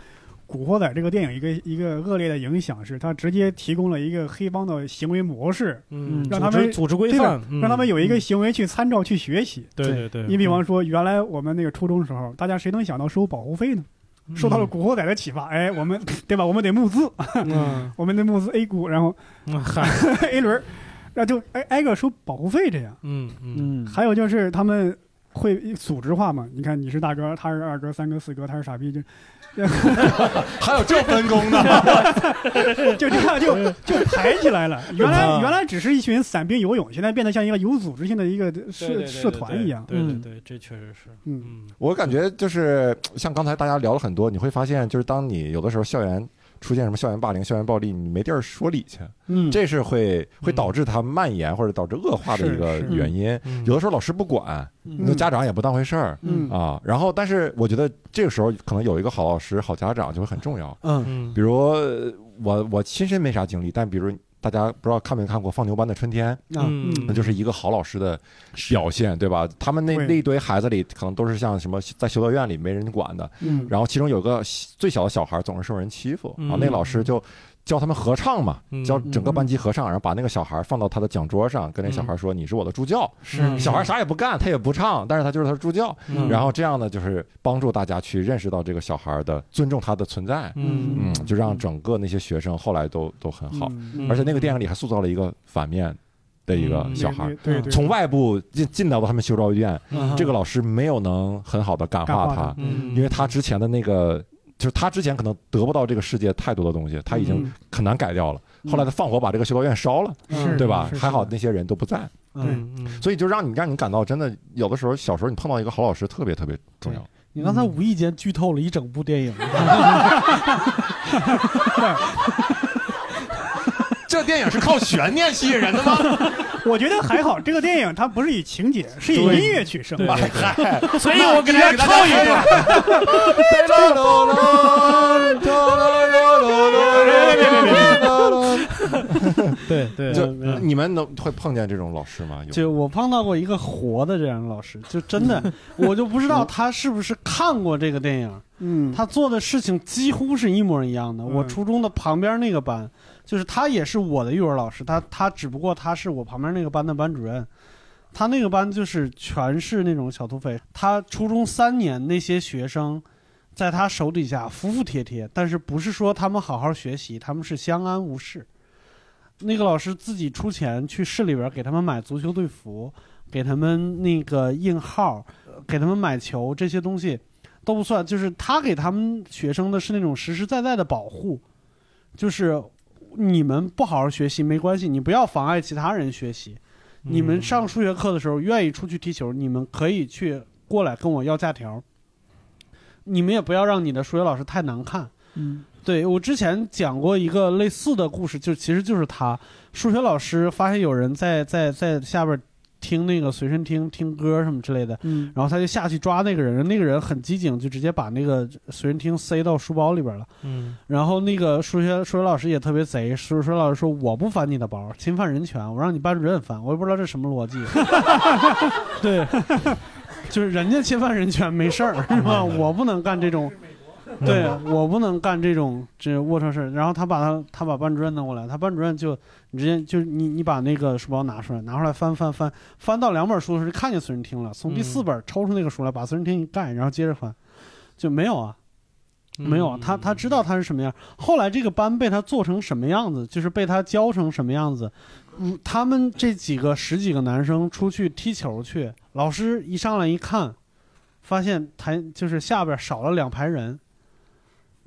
古惑仔》这个电影一个一个恶劣的影响是，它直接提供了一个黑帮的行为模式，嗯，让他们组织组织规对范的，，让他们有一个行为去参照去学习。对对对，你比方说，原来我们那个初中时候，大家谁能想到收保护费呢？受到了《古惑仔》的启发，哎，我们对吧？我们得募资，嗯 我们得募资 A 股，然后嗯 A 轮儿，然后就挨挨个收保护费这样。嗯嗯嗯，还有就是他们会组织化嘛？你看你是大哥，他是二哥、三哥、四哥，他是傻逼，就 还有这分工呢，就这样就就排起来了。原来啊。原来只是一群散兵游泳，现在变得像一个有组织性的一个社社团一样。对对嗯。对，这确实是，嗯。嗯。我感觉就是像刚才大家聊了很多，你会发现，就是当你有的时候校园出现什么校园霸凌、校园暴力，你没地儿说理去，嗯，这是会会导致它蔓延或者导致恶化的一个原因。嗯。有的时候老师不管，嗯。那家长也不当回事儿。嗯。啊。然后，但是我觉得这个时候可能有一个好老师、好家长就会很重要。嗯。嗯。比如呃我我亲身没啥经历，但比如大家不知道看没看过《放牛班的春天》，嗯。那就是一个好老师的表现，对吧？他们那那一堆孩子里，可能都是像什么在修道院里没人管的，嗯。然后其中有个最小的小孩总是受人欺负，嗯。然后那个老师就教他们合唱嘛，嗯。教整个班级合唱，然后把那个小孩放到他的讲桌上，跟那小孩说：“你是我的助教。”是。小孩啥也不干，他也不唱，但是他就是他的助教。嗯。然后这样呢，就是帮助大家去认识到这个小孩的尊重他的存在，嗯。嗯，就让整个那些学生后来都都很好。嗯。而且那个电影里还塑造了一个反面的一个嗯。小孩，对对对，从外部进进到他们修道院，嗯。这个老师没有能很好的感化他因为他之前的那个，就是他之前可能得不到这个世界太多的东西，他已经嗯。很难改掉了。嗯后来他放火把这个修道院烧了，是对吧还好那些人都不在，所以就让你让你感到真的有的时候小时候你碰到一个好老师特别特别重要。你刚才无意间剧透了一整部电影，这电影是靠悬念吸引人的吗？我觉得还好，这个电影它不是以情节，是以音乐取胜。吧嗨，所以我给大家唱一段。对对，就嗯你们能会碰见这种老师吗？就我碰到过一个活的这样的老师，就真的我就不知道他是不是看过这个电影，嗯，他做的事情几乎是一模一样的。嗯我初中的旁边那个班，就是他也是我的语文老师，他他只不过他是我旁边那个班的班主任。他那个班就是全是那种小土匪，他初中三年那些学生，在他手底下服服帖帖，但是不是说他们好好学习，他们是相安无事。那个老师自己出钱去市里边给他们买足球队服，给他们那个印号，给他们买球，这些东西都不算，就是他给他们学生的是那种实实在在的保护，就是你们不好好学习没关系，你不要妨碍其他人学习。你们上数学课的时候愿意出去踢球，你们可以去过来跟我要假条。你们也不要让你的数学老师太难看。嗯对我之前讲过一个类似的故事，就其实就是他数学老师发现有人在在在下边听那个随身听听歌什么之类的，嗯然后他就下去抓那个人，那个人很机警，就直接把那个随身听塞到书包里边了。嗯然后那个数学数学老师也特别贼，数学老师说我不翻你的包，侵犯人权，我让你班主任翻，我也不知道这什么逻辑。对，就是人家侵犯人权没事儿是吧？我不能干这种。对我不能干这种这龌龊事儿，然后他把他他把班主任弄过来，他班主任就直接就是你你把那个书包拿出来，拿出来翻翻翻翻到两本书的时候看见随身听了，从第四本抽出那个书来，把随身听一盖，然后接着翻，就没有啊，没有啊，他他知道他是什么样。后来这个班被他做成什么样子，就是被他教成什么样子。嗯，他们这几个十几个男生出去踢球去，老师一上来一看，发现台就是下边少了两排人。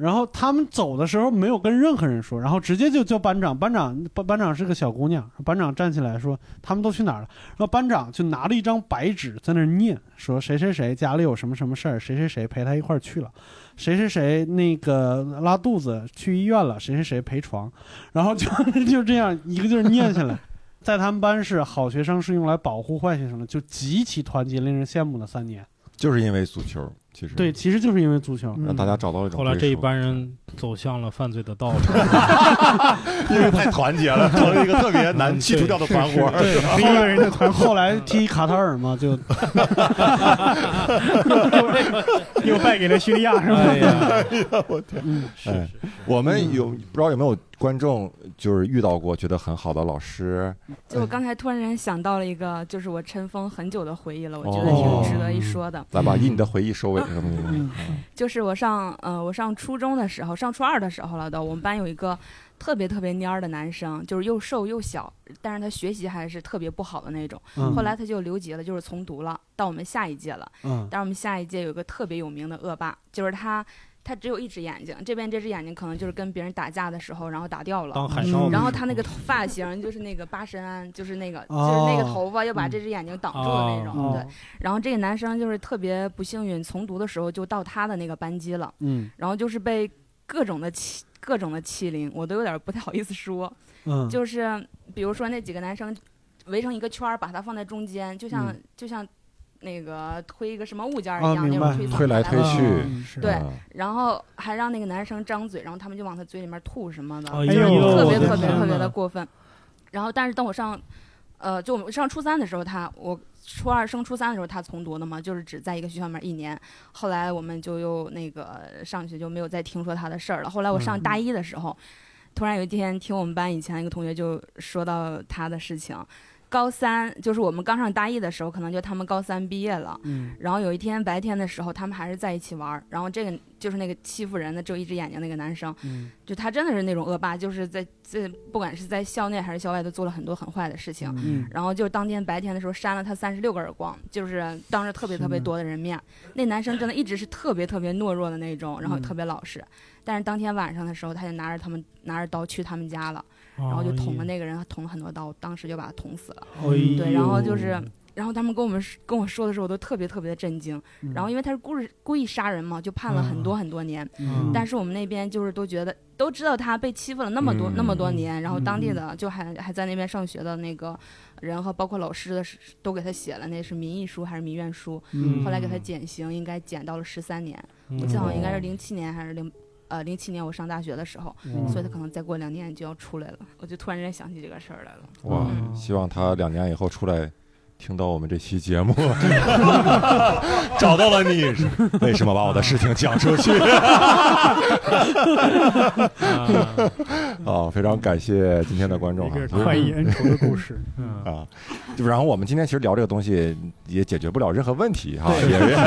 然后他们走的时候没有跟任何人说，然后直接就叫班长。班长班班长是个小姑娘，班长站起来。说他们都去哪儿了。然后班长就拿了一张白纸在那儿念，说谁谁谁家里？有什么什么事儿，谁谁谁陪他一块儿去了，谁谁谁那个拉肚子去医院了，谁谁谁陪床，然后就就这样一个劲儿念下来。在他们班是好学生是用来保护坏学生的，就极其团结，令人羡慕的三年。就是因为足球，其实对，其实就是因为足球。让大家找到一种后来这一归属班人走向了犯罪的道路。因为太团结了，成了一个特别难剔除掉的团伙。对，一个人的团后来踢卡塔尔嘛，就 又败给了叙利亚，是吧？哎呀，我天！嗯，哎，我们有不知道有没有观众就是遇到过觉得很好的老师？就我刚才突然间想到了一个，就是我尘封很久的回忆了，我觉哦得挺值得一说的。来吧，以你的回忆收尾。嗯就是我上呃我上初中的时候，上初二的时候了都，我们班有一个特别特别蔫儿的男生，就是又瘦又小，但是他学习还是特别不好的那种。嗯后来他就留级了，就是从读了，到我们下一届了。嗯但是我们下一届有个特别有名的恶霸，就是他，他只有一只眼睛，这边这只眼睛可能就是跟别人打架的时候，然后打掉了。当海然后他那个头发型就是那个八神庵，就是那个、哦就是那个头发要把这只眼睛挡住的那种。哦对，然后这个男生就是特别不幸运，从读的时候就到他的那个班级了，嗯然后就是被各种的欺各种的欺凌，我都有点不太好意思说。嗯，就是比如说那几个男生围成一个圈儿，把他放在中间，就像、嗯。就像那个推一个什么物件一样，那种推搡推来推去。嗯对嗯然后还让那个男生张嘴，然后他们就往他嘴里面吐什么的，哎呦。呦，特别特别特别的过分。然后，但是等我上，呃，就我们上初三的时候他，我初二升初三的时候他重读的嘛，就是只在一个学校里面一年。后来我们就又那个上学就没有再听说他的事儿了。后来我上大一的时候，突然有一天听我们班以前一个同学就说到他的事情。高三就是我们刚上大一的时候，可能就他们高三毕业了。嗯然后有一天白天的时候，他们还是在一起玩儿。然后这个就是那个欺负人的只有一只眼睛那个男生，嗯就他真的是那种恶霸，就是在在不管是在校内还是校外，都做了很多很坏的事情。嗯然后就当天白天的时候扇了他三十六个耳光，就是当着特别特别多的人面。那男生真的一直是特别特别懦弱的那种，然后嗯特别老实。但是当天晚上的时候，他就拿着他们拿着刀去他们家了，然然后就捅了那个人，捅了很多刀，当时就把他捅死了。哎对，然后就是，然后他们跟我们跟我说的时候，我都特别特别的震惊。嗯然后因为他是故意故意杀人嘛，就判了很多很多年。嗯但是我们那边就是都觉得都知道他被欺负了那么多、嗯那么多年，然后当地嗯的就还还在那边上学的那个人和包括老师的是都给他写了那是民意书还是民怨书，嗯后来给他减刑，应该减到了十三年，嗯我记得好像应该是零七年还是零。呃，零七年我上大学的时候，嗯所以他可能再过两年就要出来了，我就突然间想起这个事儿来了。哇嗯，希望他两年以后出来。听到我们这期节目，找到了你，为什么把我的事情讲出去？哦，非常感谢今天的观众一哈个快意恩仇的故事。嗯。啊，就然后我们今天其实聊这个东西也解决不了任何问题哈，也也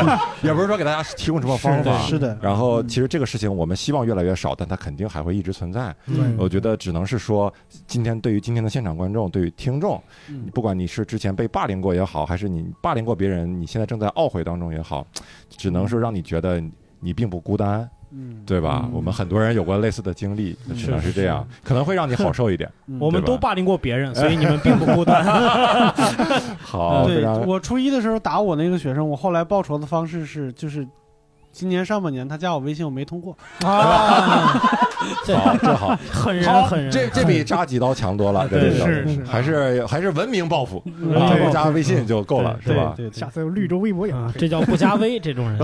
也不是说给大家提供什么方法，是的，然后其实这个事情我们希望越来越少，但它肯定还会一直存在。嗯我觉得只能是说，今天对于今天的现场观众，对于听众，嗯。不管你是之前被霸凌过也好，还是你霸凌过别人，你现在正在懊悔当中也好，只能说让你觉得你并不孤单，嗯，对吧？嗯我们很多人有过类似的经历，嗯只能是这样，可能会让你好受一点。嗯我们都霸凌过别人，所以你们并不孤单。好，对我初一的时候打我那个学生，我后来报仇的方式是就是。今年上半年他加我微信，我没通过。啊，这 好，这 好，狠人狠人，这这比扎几刀强多了，这是是还是还是文明报复嗯啊，不加微信就够了，是吧？对对下次有绿洲微博也这叫不加微这种人。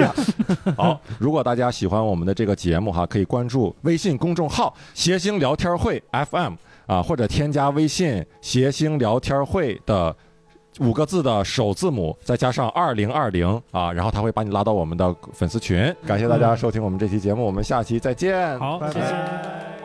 好，如果大家喜欢我们的这个节目哈，可以关注微信公众号“谐星聊天会 FM” 啊，或者添加微信“谐星聊天会”的。五个字的首字母，再加上二零二零啊，然后他会把你拉到我们的粉丝群。感谢大家收听我们这期节目，我们下期再见。好，拜谢谢。拜。